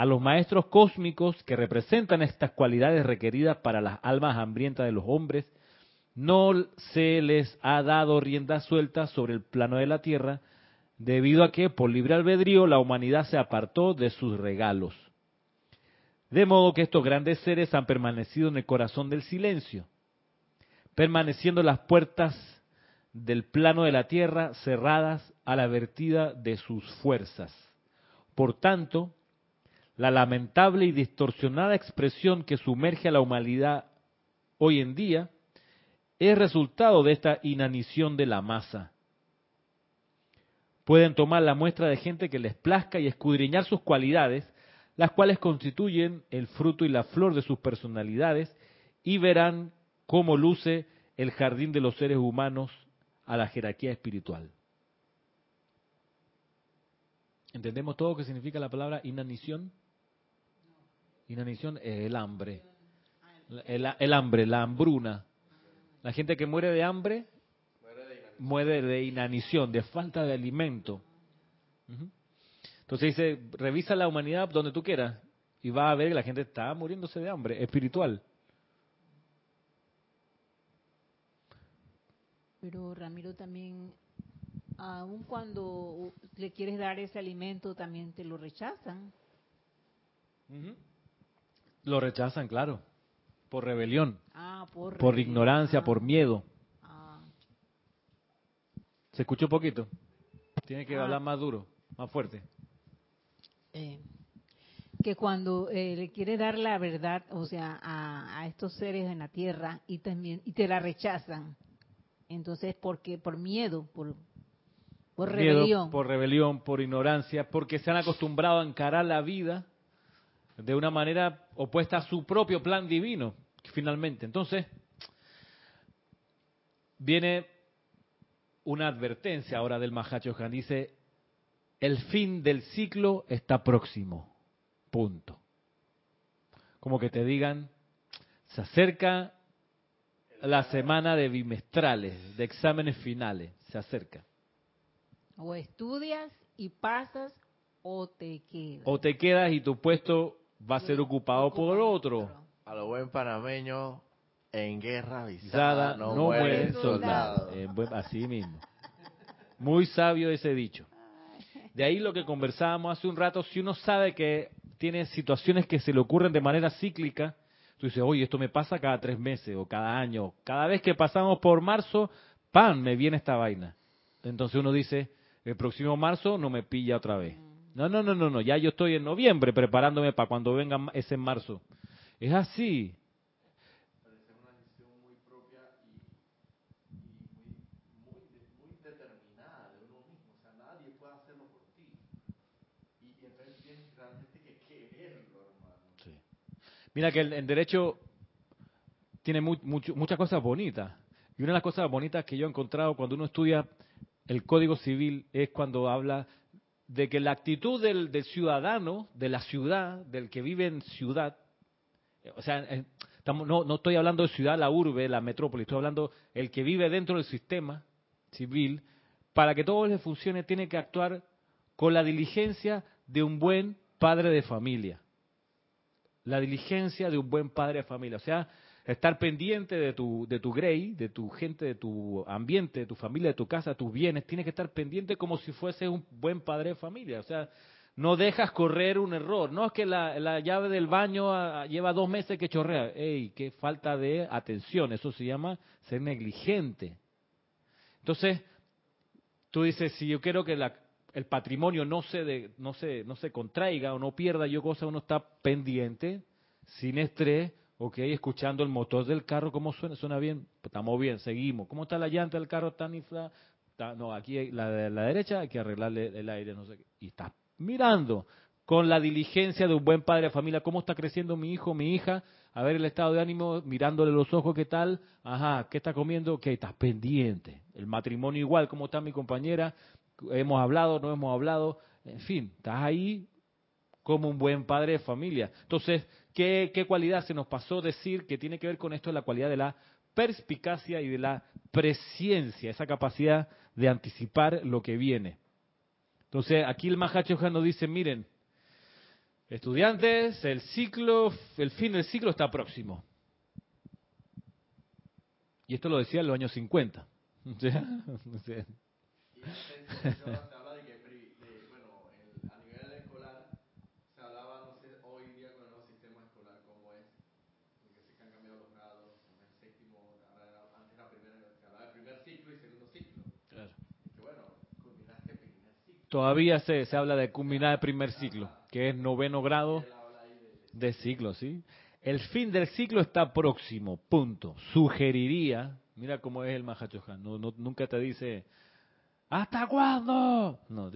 A los maestros cósmicos que representan estas cualidades requeridas para las almas hambrientas de los hombres, no se les ha dado rienda suelta sobre el plano de la tierra, debido a que por libre albedrío la humanidad se apartó de sus regalos. De modo que estos grandes seres han permanecido en el corazón del silencio, permaneciendo las puertas del plano de la tierra cerradas a la vertida de sus fuerzas. Por tanto, la lamentable y distorsionada expresión que sumerge a la humanidad hoy en día es resultado de esta inanición de la masa. Pueden tomar la muestra de gente que les plazca y escudriñar sus cualidades, las cuales constituyen el fruto y la flor de sus personalidades, y verán cómo luce el jardín de los seres humanos a la jerarquía espiritual. ¿Entendemos todo lo que significa la palabra inanición? Inanición es el hambre. El, el hambre, la hambruna. La gente que muere de hambre muere de inanición, de falta de alimento. Entonces dice, revisa la humanidad donde tú quieras y vas a ver que la gente está muriéndose de hambre espiritual.
Pero Ramiro también, aun cuando le quieres dar ese alimento, también te lo rechazan.
Ujú. Lo rechazan, claro, por rebelión,
Ah, por,
por
rebelión.
ignorancia,
Ah,
por miedo.
ah.
¿Se escuchó poquito? Tiene que
Ah.
hablar más duro, más fuerte.
Eh, que cuando eh, le quieres dar la verdad, o sea, a, a estos seres en la tierra y también y te la rechazan, entonces porque por miedo, por por
Miedo,
rebelión,
por rebelión, por ignorancia, porque se han acostumbrado a encarar la vida de una manera opuesta a su propio plan divino, finalmente. Entonces, viene una advertencia ahora del Mahacho Han. Dice, el fin del ciclo está próximo. Punto. Como que te digan, se acerca la semana de bimestrales, de exámenes finales, se acerca.
o estudias y pasas o te quedas.
O te quedas y tu puesto va a ser ocupado por otro.
A lo buen panameño, en guerra
Avisada, no,
no,
mueren soldados.
soldados.
Eh, así mismo. Muy sabio ese dicho. De ahí lo que conversábamos hace un rato, si uno sabe que tiene situaciones que se le ocurren de manera cíclica, tú dices, oye, esto me pasa cada tres meses o cada año. Cada vez que pasamos por marzo, ¡pam! me viene esta vaina. Entonces uno dice, el próximo marzo no me pilla otra vez. No, no, no, no, no, ya yo estoy en noviembre preparándome para cuando venga ese marzo. Es así. Sí. Mira que el, el derecho tiene mu- mucho- muchas cosas bonitas. Y una de las cosas bonitas que yo he encontrado cuando uno estudia el Código Civil es cuando habla de que la actitud del, del ciudadano, de la ciudad, del que vive en ciudad, eh, o sea, eh, estamos, no, no estoy hablando de ciudad, la urbe, la metrópoli, estoy hablando el que vive dentro del sistema civil, para que todo le funcione tiene que actuar con la diligencia de un buen padre de familia. La diligencia de un buen padre de familia. O sea, estar pendiente de tu, de tu grey, de tu gente, de tu ambiente, de tu familia, de tu casa, tus bienes. Tienes que estar pendiente como si fuese un buen padre de familia. O sea, no dejas correr un error. No es que la, la llave del baño ah, lleva dos meses que chorrea. ¡Ey! ¡Qué falta de atención! Eso se llama ser negligente. Entonces, tú dices, si yo quiero que la, el patrimonio no se, de, no, se, no se contraiga o no pierda yo cosas, uno está pendiente, sin estrés, ok, escuchando el motor del carro, ¿cómo suena? ¿Suena bien? Estamos bien, seguimos. ¿Cómo está la llanta del carro? ¿Tan inflada? No, aquí la de la derecha hay que arreglarle el aire, no sé qué. Y estás mirando con la diligencia de un buen padre de familia, cómo está creciendo mi hijo, mi hija, a ver el estado de ánimo, mirándole los ojos, qué tal, ajá, qué está comiendo, qué estás pendiente. El matrimonio igual, cómo está mi compañera, hemos hablado, no hemos hablado, en fin, estás ahí como un buen padre de familia. Entonces, ¿qué, qué cualidad se nos pasó decir que tiene que ver con esto? La cualidad de la perspicacia y de la presciencia, esa capacidad de anticipar lo que viene. Entonces, aquí el Mahacho nos dice, miren, estudiantes, el ciclo, el fin del ciclo está próximo. Y esto lo decía en los años 50. *laughs*
se *laughs* habla de que, de, bueno, el, a nivel escolar se hablaba, no sé, hoy día con el nuevo sistema escolar, cómo es, porque se han cambiado los grados, en el séptimo, ahora antes la primera, se hablaba del primer ciclo y segundo ciclo.
Claro.
Y que bueno, culminaste primer ciclo.
Todavía se, se habla de culminar el primer ciclo, que es noveno grado de ciclo, ¿sí? El fin del ciclo está próximo, punto. Sugeriría, mira cómo es el Mahachohan, nunca te dice ¿Hasta cuándo? No,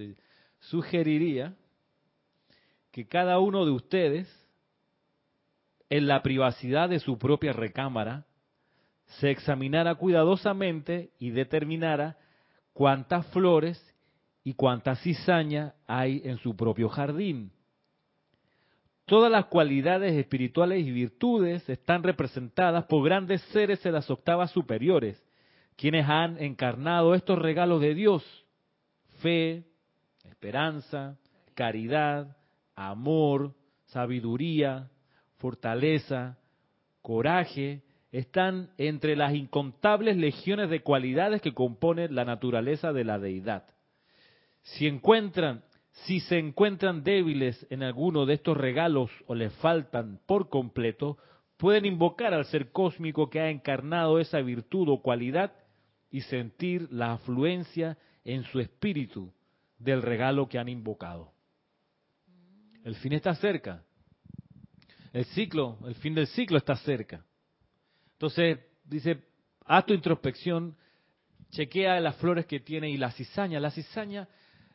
sugeriría que cada uno de ustedes, en la privacidad de su propia recámara, se examinara cuidadosamente y determinara cuántas flores y cuánta cizaña hay en su propio jardín. Todas las cualidades espirituales y virtudes están representadas por grandes seres de las octavas superiores, quienes han encarnado estos regalos de Dios, fe, esperanza, caridad, amor, sabiduría, fortaleza, coraje, están entre las incontables legiones de cualidades que componen la naturaleza de la deidad. Si encuentran, si se encuentran débiles en alguno de estos regalos o les faltan por completo, pueden invocar al ser cósmico que ha encarnado esa virtud o cualidad y sentir la afluencia en su espíritu del regalo que han invocado. El fin está cerca. El ciclo, el fin del ciclo está cerca. Entonces, dice, haz tu introspección, chequea las flores que tiene y la cizaña. La cizaña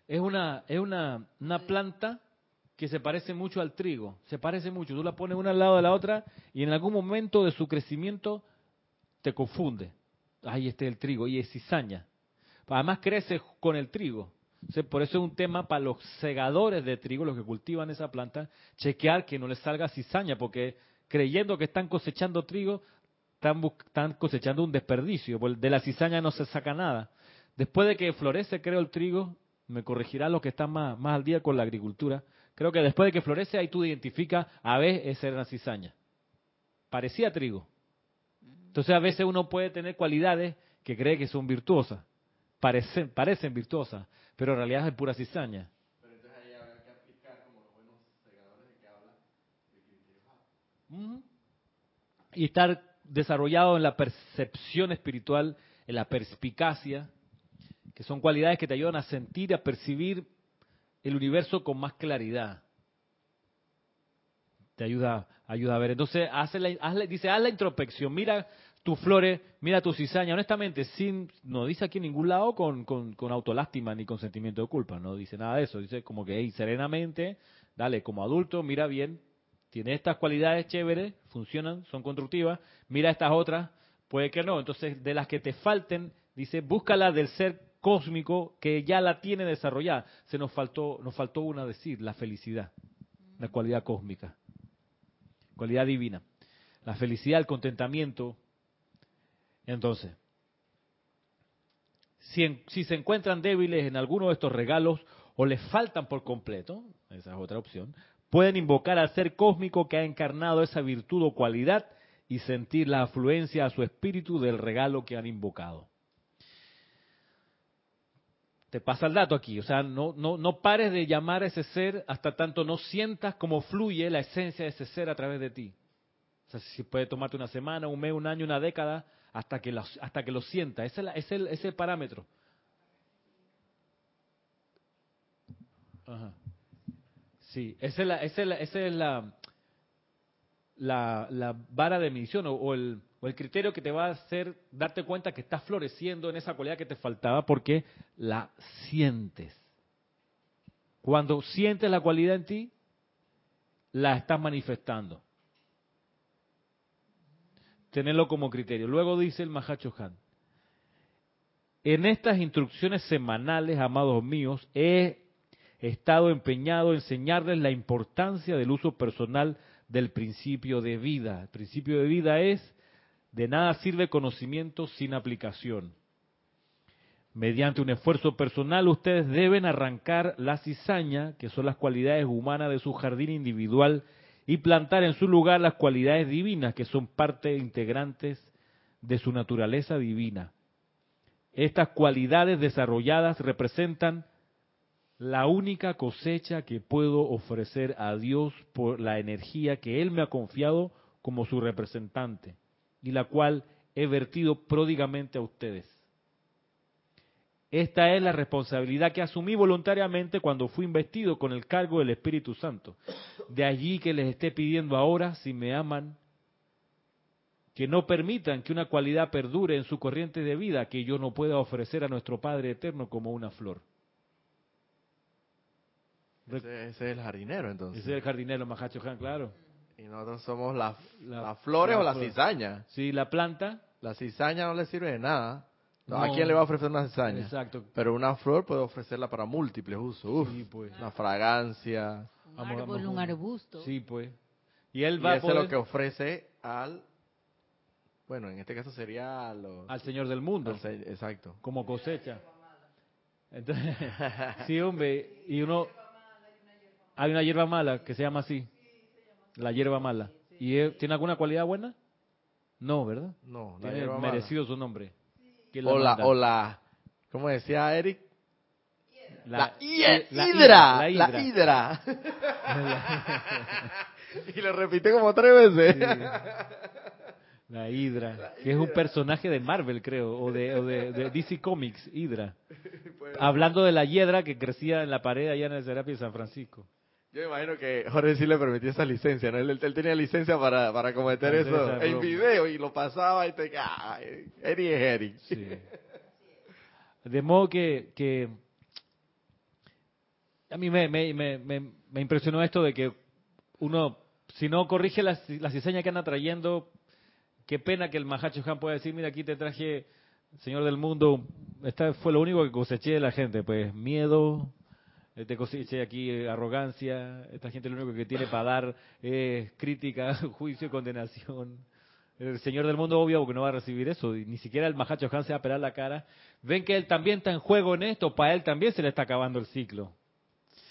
es una, es una, una planta que se parece mucho al trigo. Se parece mucho. Tú la pones una al lado de la otra y en algún momento de su crecimiento te confunde ahí está el trigo, y es cizaña. Además crece con el trigo. por eso es un tema para los segadores de trigo, los que cultivan esa planta, chequear que no les salga cizaña, porque creyendo que están cosechando trigo, están, están cosechando un desperdicio. De la cizaña no se saca nada. Después de que florece, creo, el trigo, me corregirá los que están más, más al día con la agricultura. Creo que después de que florece, ahí tú identificas, a ver, esa era la cizaña. Parecía trigo. Entonces a veces uno puede tener cualidades que cree que son virtuosas, parecen, parecen virtuosas, pero en realidad es pura cizaña.
Pero entonces ahí habrá que aplicar como los buenos segadores de que habla de
Y estar desarrollado en la percepción espiritual, en la perspicacia, que son cualidades que te ayudan a sentir a percibir el universo con más claridad. Te ayuda ayuda a ver. Entonces, hazle, hazle, dice, haz la introspección, mira tus flores, mira tu cizaña. Honestamente, sin, no dice aquí en ningún lado con, con, con, autolástima ni con sentimiento de culpa, no dice nada de eso. Dice como que, hey, serenamente, dale, como adulto, mira bien, tiene estas cualidades chéveres, funcionan, son constructivas, mira estas otras, puede que no. Entonces, de las que te falten, dice, búscala del ser cósmico que ya la tiene desarrollada. Se nos faltó, nos faltó una decir, la felicidad, la cualidad cósmica, cualidad divina. La felicidad, el contentamiento. Entonces, si, si se encuentran débiles en alguno de estos regalos o les faltan por completo, esa es otra opción, pueden invocar al ser cósmico que ha encarnado esa virtud o cualidad y sentir la afluencia a su espíritu del regalo que han invocado. Te pasa el dato aquí, o sea, no, no, no pares de llamar a ese ser hasta tanto no sientas cómo fluye la esencia de ese ser a través de ti. O sea, si puede tomarte una semana, un mes, un año, una década, hasta que lo, hasta que lo sienta. Ese es, el, parámetro. Ajá. Sí, esa es la, esa es la, esa es la, la, la vara de medición o, el, o el criterio que te va a hacer darte cuenta que estás floreciendo en esa cualidad que te faltaba porque la sientes. Cuando sientes la cualidad en ti, la estás manifestando. Tenerlo como criterio. Luego dice el Mahacho Han. En estas instrucciones semanales, amados míos, he estado empeñado en enseñarles la importancia del uso personal del principio de vida. El principio de vida es, de nada sirve conocimiento sin aplicación. Mediante un esfuerzo personal ustedes deben arrancar la cizaña, que son las cualidades humanas de su jardín individual, y plantar en su lugar las cualidades divinas, que son parte integrantes de su naturaleza divina. Estas cualidades desarrolladas representan la única cosecha que puedo ofrecer a Dios por la energía que Él me ha confiado como su representante y la cual he vertido pródigamente a ustedes. Esta es la responsabilidad que asumí voluntariamente cuando fui investido con el cargo del Espíritu Santo. De allí que les esté pidiendo ahora, si me aman, que no permitan que una cualidad perdure en su corriente de vida que yo no pueda ofrecer a nuestro Padre Eterno como una flor.
Ese, es el jardinero, entonces.
Ese es el jardinero, Mahacho Han, claro.
Y nosotros somos las flores o la cizaña.
Sí, la planta.
La cizaña no le sirve de nada. ¿A quién le va a ofrecer una cizaña?
Exacto.
Pero una flor puede ofrecerla para múltiples usos. Uf,
sí, pues.
Una fragancia.
Un árbol, un arbusto.
Sí, pues. Y él va
y eso es lo que ofrece al bueno, en este caso sería
al Señor del mundo.
exacto.
Como cosecha. Entonces, *laughs* sí, hombre, y uno hay una hierba mala que se llama así. La hierba mala. ¿Y tiene alguna cualidad buena? No, ¿verdad?
No,
la tiene merecido su nombre.
O la, o la, ¿cómo decía Eric?
La,
hidra, la hidra. *laughs* y lo repite como tres veces.
La Hidra, que es un personaje de Marvel, creo, o de, de, DC Comics, Hydra. *laughs* Hablando de la hiedra que crecía en la pared allá en el Serapis de San Francisco.
Yo me imagino que Jorge sí le permitió esa licencia, ¿no? Él, tenía licencia para, para cometer eso en video y lo pasaba y te... ¡Ah! Eri es Eri. Sí.
De modo que, que a mí me, me, me, me, impresionó esto de que uno, si no corrige las, diseñas que anda trayendo, qué pena que el Mahacho Han pueda decir, mira, aquí te traje, Señor del Mundo, esta fue lo único que coseché de la gente, pues miedo, te coseché aquí eh, arrogancia, esta gente lo único que tiene para dar es crítica, *laughs* juicio condenación. El Señor del mundo obvio que no va a recibir eso, y ni siquiera el Mahacho Han se va a pelar la cara. Ven que él también está en juego en esto, para él también se le está acabando el ciclo.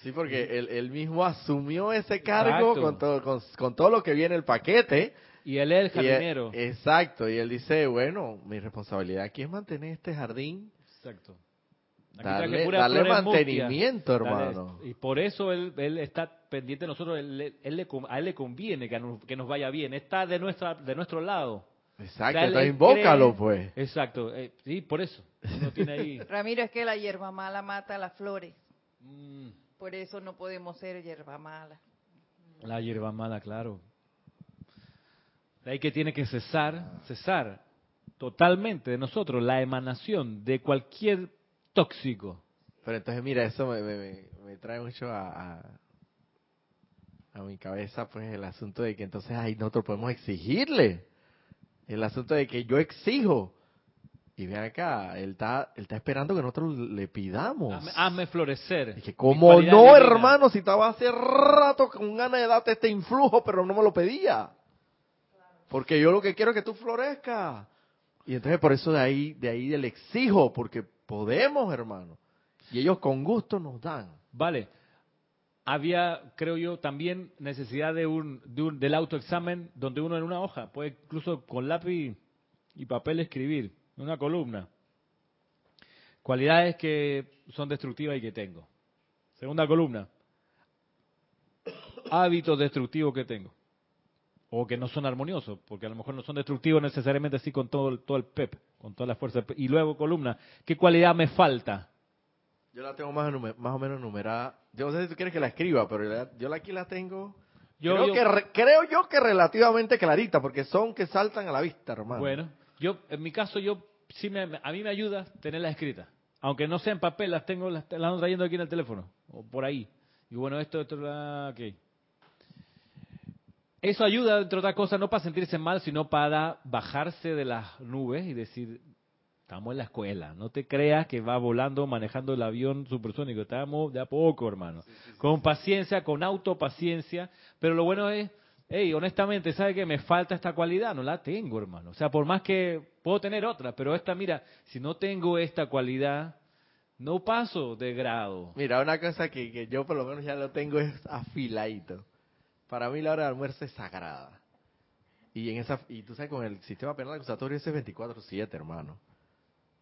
Sí, porque él, mismo asumió ese cargo con todo, con, todo lo que viene el paquete.
Y él es el jardinero.
exacto, y él dice, bueno, mi responsabilidad aquí es mantener este jardín.
Exacto
darle, mantenimiento, hermano.
y por eso él, él, está pendiente de nosotros, él, le, a él le conviene que nos, que nos vaya bien, está de, nuestra, de nuestro lado.
Exacto, entonces invócalo pues.
Exacto, eh, sí, por eso. tiene ahí. *laughs*
Ramiro, es que la hierba mala mata las flores. Mm. Por eso no podemos ser hierba mala.
La hierba mala, claro. De ahí que tiene que cesar, cesar totalmente de nosotros la emanación de cualquier tóxico.
Pero entonces, mira, eso me, me, trae mucho a, a, mi cabeza, pues, el asunto de que entonces, ahí nosotros podemos exigirle. El asunto de que yo exijo Y ven acá, él está, él está esperando que nosotros le pidamos.
Hazme, hazme florecer. Mi
¿cómo
cualidad
no, hermano? Si estaba hace rato con ganas de darte este influjo, pero no me lo pedía. Porque yo lo que quiero es que tú florezcas. Y entonces por eso de ahí, de ahí le exijo, porque podemos, hermano. Y ellos con gusto nos dan.
Vale. Había, creo yo, también necesidad de un, de un- del autoexamen donde uno en una hoja puede incluso con lápiz y papel escribir, una columna. Cualidades que son destructivas y que tengo. Segunda columna. Hábitos destructivos que tengo. O que no son armoniosos, porque a lo mejor no son destructivos necesariamente así con todo, todo el PEP, con toda la fuerza. Y luego columna, ¿qué cualidad me falta?
Yo la tengo más, más o menos enumerada. Yo no sé si tú quieres que la escriba, pero la- yo la- aquí la tengo.
Yo-
creo,
yo-
que, re- creo yo que relativamente clarita, porque son que saltan a la vista, hermano.
Bueno, yo en mi caso yo sí me, a mí me ayuda tenerlas escritas, aunque no sea en papel, las tengo las, las ando trayendo aquí en el teléfono o por ahí. Y bueno, esto esto la. Eso ayuda entre otras cosas no para sentirse mal, sino para bajarse de las nubes y decir estamos en la escuela, no te creas que va volando manejando el avión supersónico, estamos de a poco, hermano. Con paciencia, con autopaciencia, pero lo bueno es hey, honestamente, ¿sabe que me falta esta cualidad? No la tengo, hermano. O sea, por más que puedo tener otra, pero esta, mira, si no tengo esta cualidad, no paso de grado.
Mira, una cosa que, que yo por lo menos ya lo tengo es afiladito. Para mí la hora de almuerzo es sagrada. Y en esa y tú sabes con el sistema penal acusatorio ese es 24/7, hermano.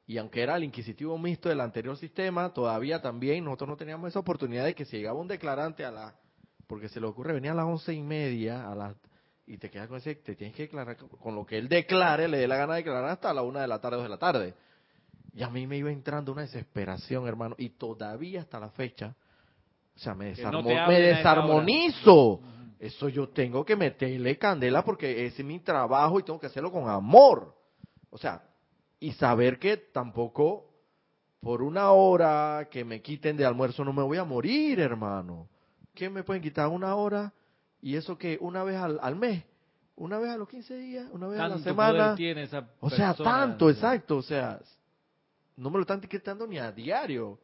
Y aunque era el inquisitivo mixto del anterior sistema, todavía también nosotros no teníamos esa oportunidad de que si llegaba un declarante a la porque se le ocurre venir a las once y media a las y te quedas con ese, te tienes que declarar con lo que él declare, le dé la gana de declarar hasta la una de la tarde, dos de la tarde. Y a mí me iba entrando una desesperación, hermano, y todavía hasta la fecha, o sea, me,
no
desarmo- me desarmonizo. Eso yo tengo que meterle candela porque ese es mi trabajo y tengo que hacerlo con amor. O sea, y saber que tampoco por una hora que me quiten de almuerzo no me voy a morir, hermano. ¿Qué me pueden quitar una hora? Y eso que una vez al, al mes, una vez a los 15 días, una vez a la semana.
tiene esa
O sea, tanto, exacto. O sea, no me lo están etiquetando ni a diario.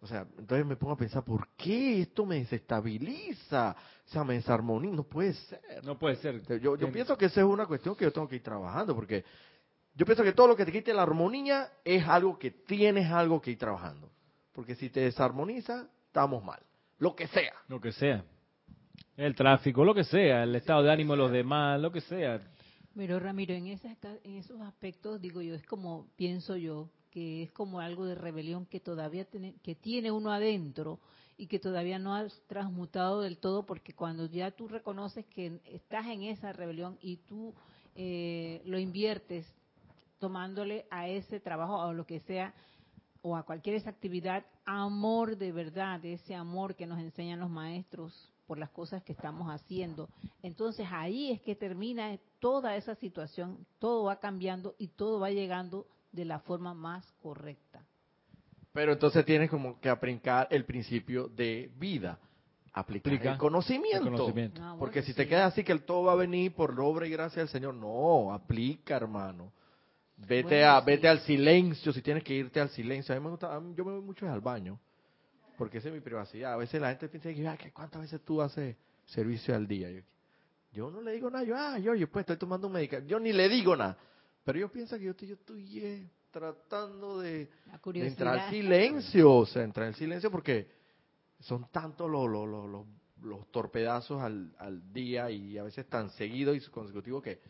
O sea, entonces me pongo a pensar, ¿por qué esto me desestabiliza? O sea, me desarmoniza. No puede ser.
No puede ser.
Yo, yo pienso que esa es una cuestión que yo tengo que ir trabajando, porque yo pienso que todo lo que te quite la armonía es algo que tienes algo que ir trabajando. Porque si te desarmoniza, estamos mal. Lo que sea.
Lo que sea. El tráfico, lo que sea, el estado de ánimo de los demás, lo que sea.
Pero Ramiro, en, esas en esos aspectos, digo yo, es como, pienso yo, que es como algo de rebelión que todavía tiene, que tiene uno adentro y que todavía no has transmutado del todo, porque cuando ya tú reconoces que estás en esa rebelión y tú eh, lo inviertes tomándole a ese trabajo o lo que sea, o a cualquier esa actividad, amor de verdad, ese amor que nos enseñan los maestros por las cosas que estamos haciendo. Entonces ahí es que termina toda esa situación, todo va cambiando y todo va llegando de la forma más correcta.
Pero entonces tienes como que aplicar el principio de vida. Aplicar
Aplica
el conocimiento.
el conocimiento.
Ah, bueno,
Porque si
sí.
te quedas así que el todo va a venir por obra y gracia del Señor, no, aplica, hermano. Vete
Bueno,
a
sí.
vete al silencio, si tienes que irte al silencio. A mí me gusta, a mí- yo me voy mucho al baño, porque esa es mi privacidad. A veces la gente piensa que, "Ah, que ¿cuántas veces tú haces servicio al día? Yo, yo no le digo nada, yo, ah, yo, yo pues estoy tomando un medicamento, yo ni le digo nada. Pero yo pienso que yo estoy, yo estoy eh, tratando de, entrar al silencio, o sea, entrar al silencio porque son tantos los, los, los, los, los torpedazos al, al día y a veces tan seguidos y consecutivos que,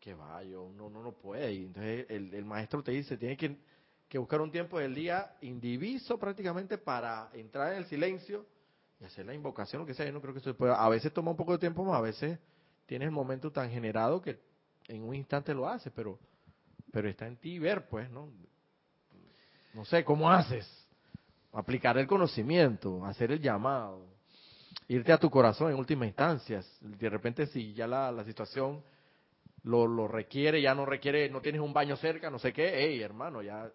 que vaya, uno no, no puede. Y entonces el, el maestro te dice, tiene que, que buscar un tiempo del día indiviso prácticamente para entrar en el silencio y hacer la invocación, lo que sea. Yo no creo que eso pueda. A veces toma un poco de tiempo más, a veces tienes el momento tan generado que en un instante lo haces, pero pero está en ti ver, pues, ¿no? No sé, ¿cómo haces? Aplicar el conocimiento, hacer el llamado, irte a tu corazón en última instancia. De repente, si ya la, la situación lo, lo requiere, ya no requiere, no tienes un baño cerca, no sé qué, hey, hermano, ya.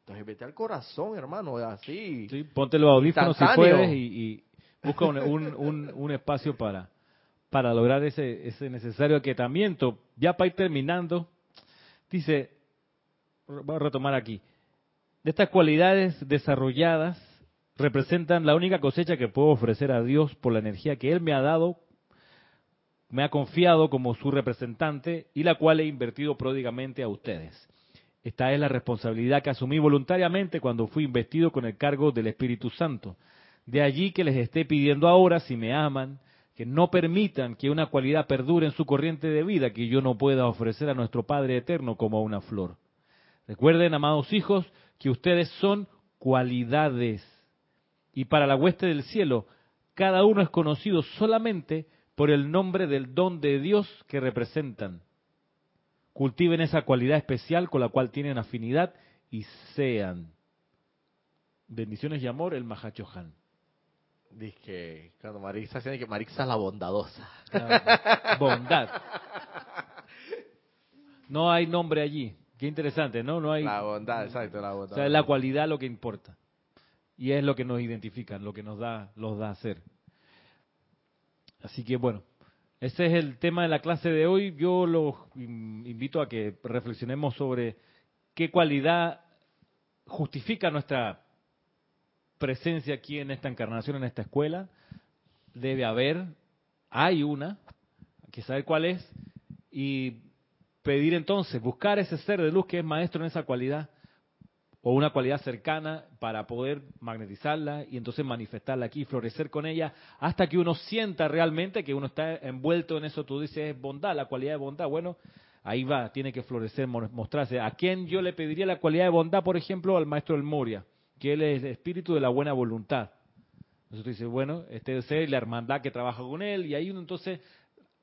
Entonces vete al corazón, hermano, así.
Sí, ponte los audífonos si puedes y, y busca un, un, un- un espacio para, para lograr ese, ese necesario aquietamiento. Ya para ir terminando, dice, voy a retomar aquí. De estas cualidades desarrolladas representan la única cosecha que puedo ofrecer a Dios por la energía que Él me ha dado, me ha confiado como su representante y la cual he invertido pródigamente a ustedes. Esta es la responsabilidad que asumí voluntariamente cuando fui investido con el cargo del Espíritu Santo. De allí que les esté pidiendo ahora, si me aman, que no permitan que una cualidad perdure en su corriente de vida que yo no pueda ofrecer a nuestro Padre Eterno como una flor. Recuerden, amados hijos, que ustedes son cualidades. Y para la hueste del cielo, cada uno es conocido solamente por el nombre del don de Dios que representan. Cultiven esa cualidad especial con la cual tienen afinidad y sean. Bendiciones y amor, el Mahachohan.
Dice que cuando Marisa tiene que Marisa es la bondadosa.
Bondad. *laughs* No hay nombre allí. Qué interesante, ¿no? No hay.
La bondad, exacto, la bondad.
O sea, es la cualidad lo que importa. Y es lo que nos identifica, lo que nos da, los da a ser. Así que bueno, ese es el tema de la clase de hoy. Yo los invito a que reflexionemos sobre qué cualidad justifica nuestra presencia aquí en esta encarnación, en esta escuela. Debe haber, hay una, hay que saber cuál es, y pedir entonces, buscar ese ser de luz que es maestro en esa cualidad, o una cualidad cercana para poder magnetizarla y entonces manifestarla aquí, florecer con ella, hasta que uno sienta realmente que uno está envuelto en eso, tú dices bondad, la cualidad de bondad, bueno, ahí va, tiene que florecer, mostrarse. ¿A quién yo le pediría la cualidad de bondad, por ejemplo, al maestro del Moria? Que él es el espíritu de la buena voluntad. Entonces dice, bueno, este ser la hermandad que trabaja con él, y ahí uno entonces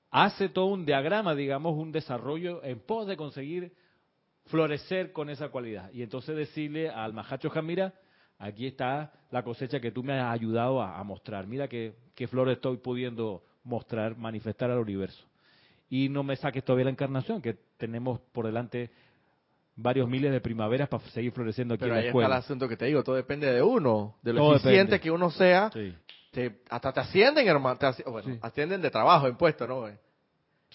hace todo un diagrama, digamos, un desarrollo en pos de conseguir florecer con esa cualidad. Y entonces decirle al Mahacho Jamira, aquí está la cosecha que tú me has ayudado a, mostrar. Mira qué, qué flores estoy pudiendo mostrar, manifestar al universo. Y no me saques todavía la encarnación, que tenemos por delante varios miles de primaveras para seguir floreciendo aquí
Pero
en la escuela.
está el asunto que te digo, todo depende de uno, de lo eficiente que uno sea. Te, hasta te ascienden, hermano, bueno, ascienden de trabajo, en puesto, ¿no?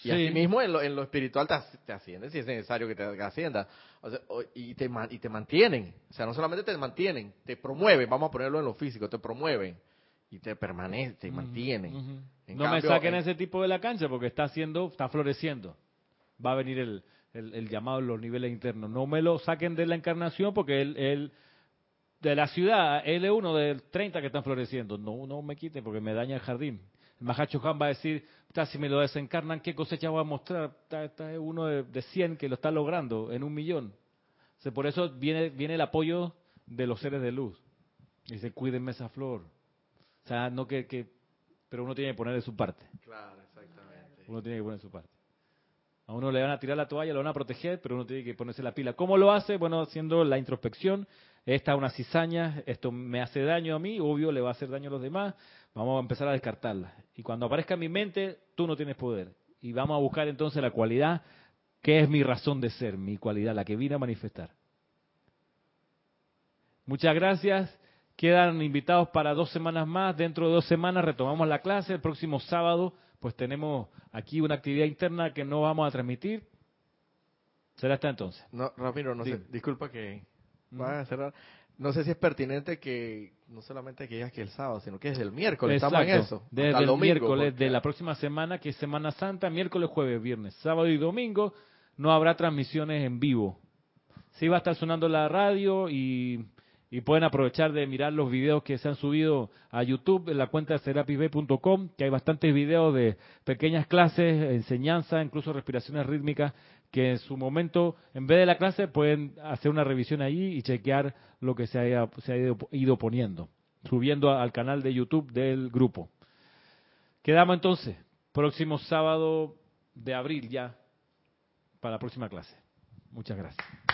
Y así mismo en lo, en lo espiritual te, te ascienden si es necesario que te ascienda. y, te, y te mantienen. O sea, no solamente te mantienen, te promueven, vamos a ponerlo en lo físico, te promueven y te permanecen, te mantienen.
no me saquen ese tipo de la cancha porque está haciendo, está floreciendo. Va a venir el, el, llamado en los niveles internos. No me lo saquen de la encarnación porque él, él de la ciudad, él es uno de 30 que están floreciendo. No, no me quiten porque me daña el jardín. El Mahacho Han va a decir, si me lo desencarnan, ¿qué cosecha voy a mostrar? Está, es uno de, de, 100 que lo está logrando en un millón. por eso viene, viene el apoyo de los seres de luz. Dice, cuídenme esa flor. O sea, no que, que, pero uno tiene que poner de su parte.
Claro, exactamente.
Uno tiene que poner de su parte. A uno le van a tirar la toalla, lo van a proteger, pero uno tiene que ponerse la pila. ¿Cómo lo hace? Bueno, haciendo la introspección. Esta es una cizaña, esto me hace daño a mí, obvio le va a hacer daño a los demás. Vamos a empezar a descartarla. Y cuando aparezca en mi mente, tú no tienes poder. Y vamos a buscar entonces la cualidad que es mi razón de ser, mi cualidad, la que vine a manifestar. Muchas gracias. Quedan invitados para dos semanas más. Dentro de dos semanas retomamos la clase. El próximo sábado, pues tenemos aquí una actividad interna que no vamos a transmitir. Será hasta entonces.
No, Ramiro, no sé. Disculpa que va a cerrar no sé si es pertinente que no solamente que digas que el sábado, sino que es el miércoles. Estamos en eso.
Desde el, miércoles de la próxima semana, que es Semana Santa, miércoles, jueves, viernes, sábado y domingo, no habrá transmisiones en vivo. Sí va a estar sonando la radio y, pueden aprovechar de mirar los videos que se han subido a YouTube en la cuenta serapisb.com, que hay bastantes videos de pequeñas clases, enseñanza, incluso respiraciones rítmicas que en su momento, en vez de la clase, pueden hacer una revisión ahí y chequear lo que se, haya, se ha ido, poniendo, subiendo al canal de YouTube del grupo. Quedamos entonces, próximo sábado de abril ya, para la próxima clase. Muchas gracias.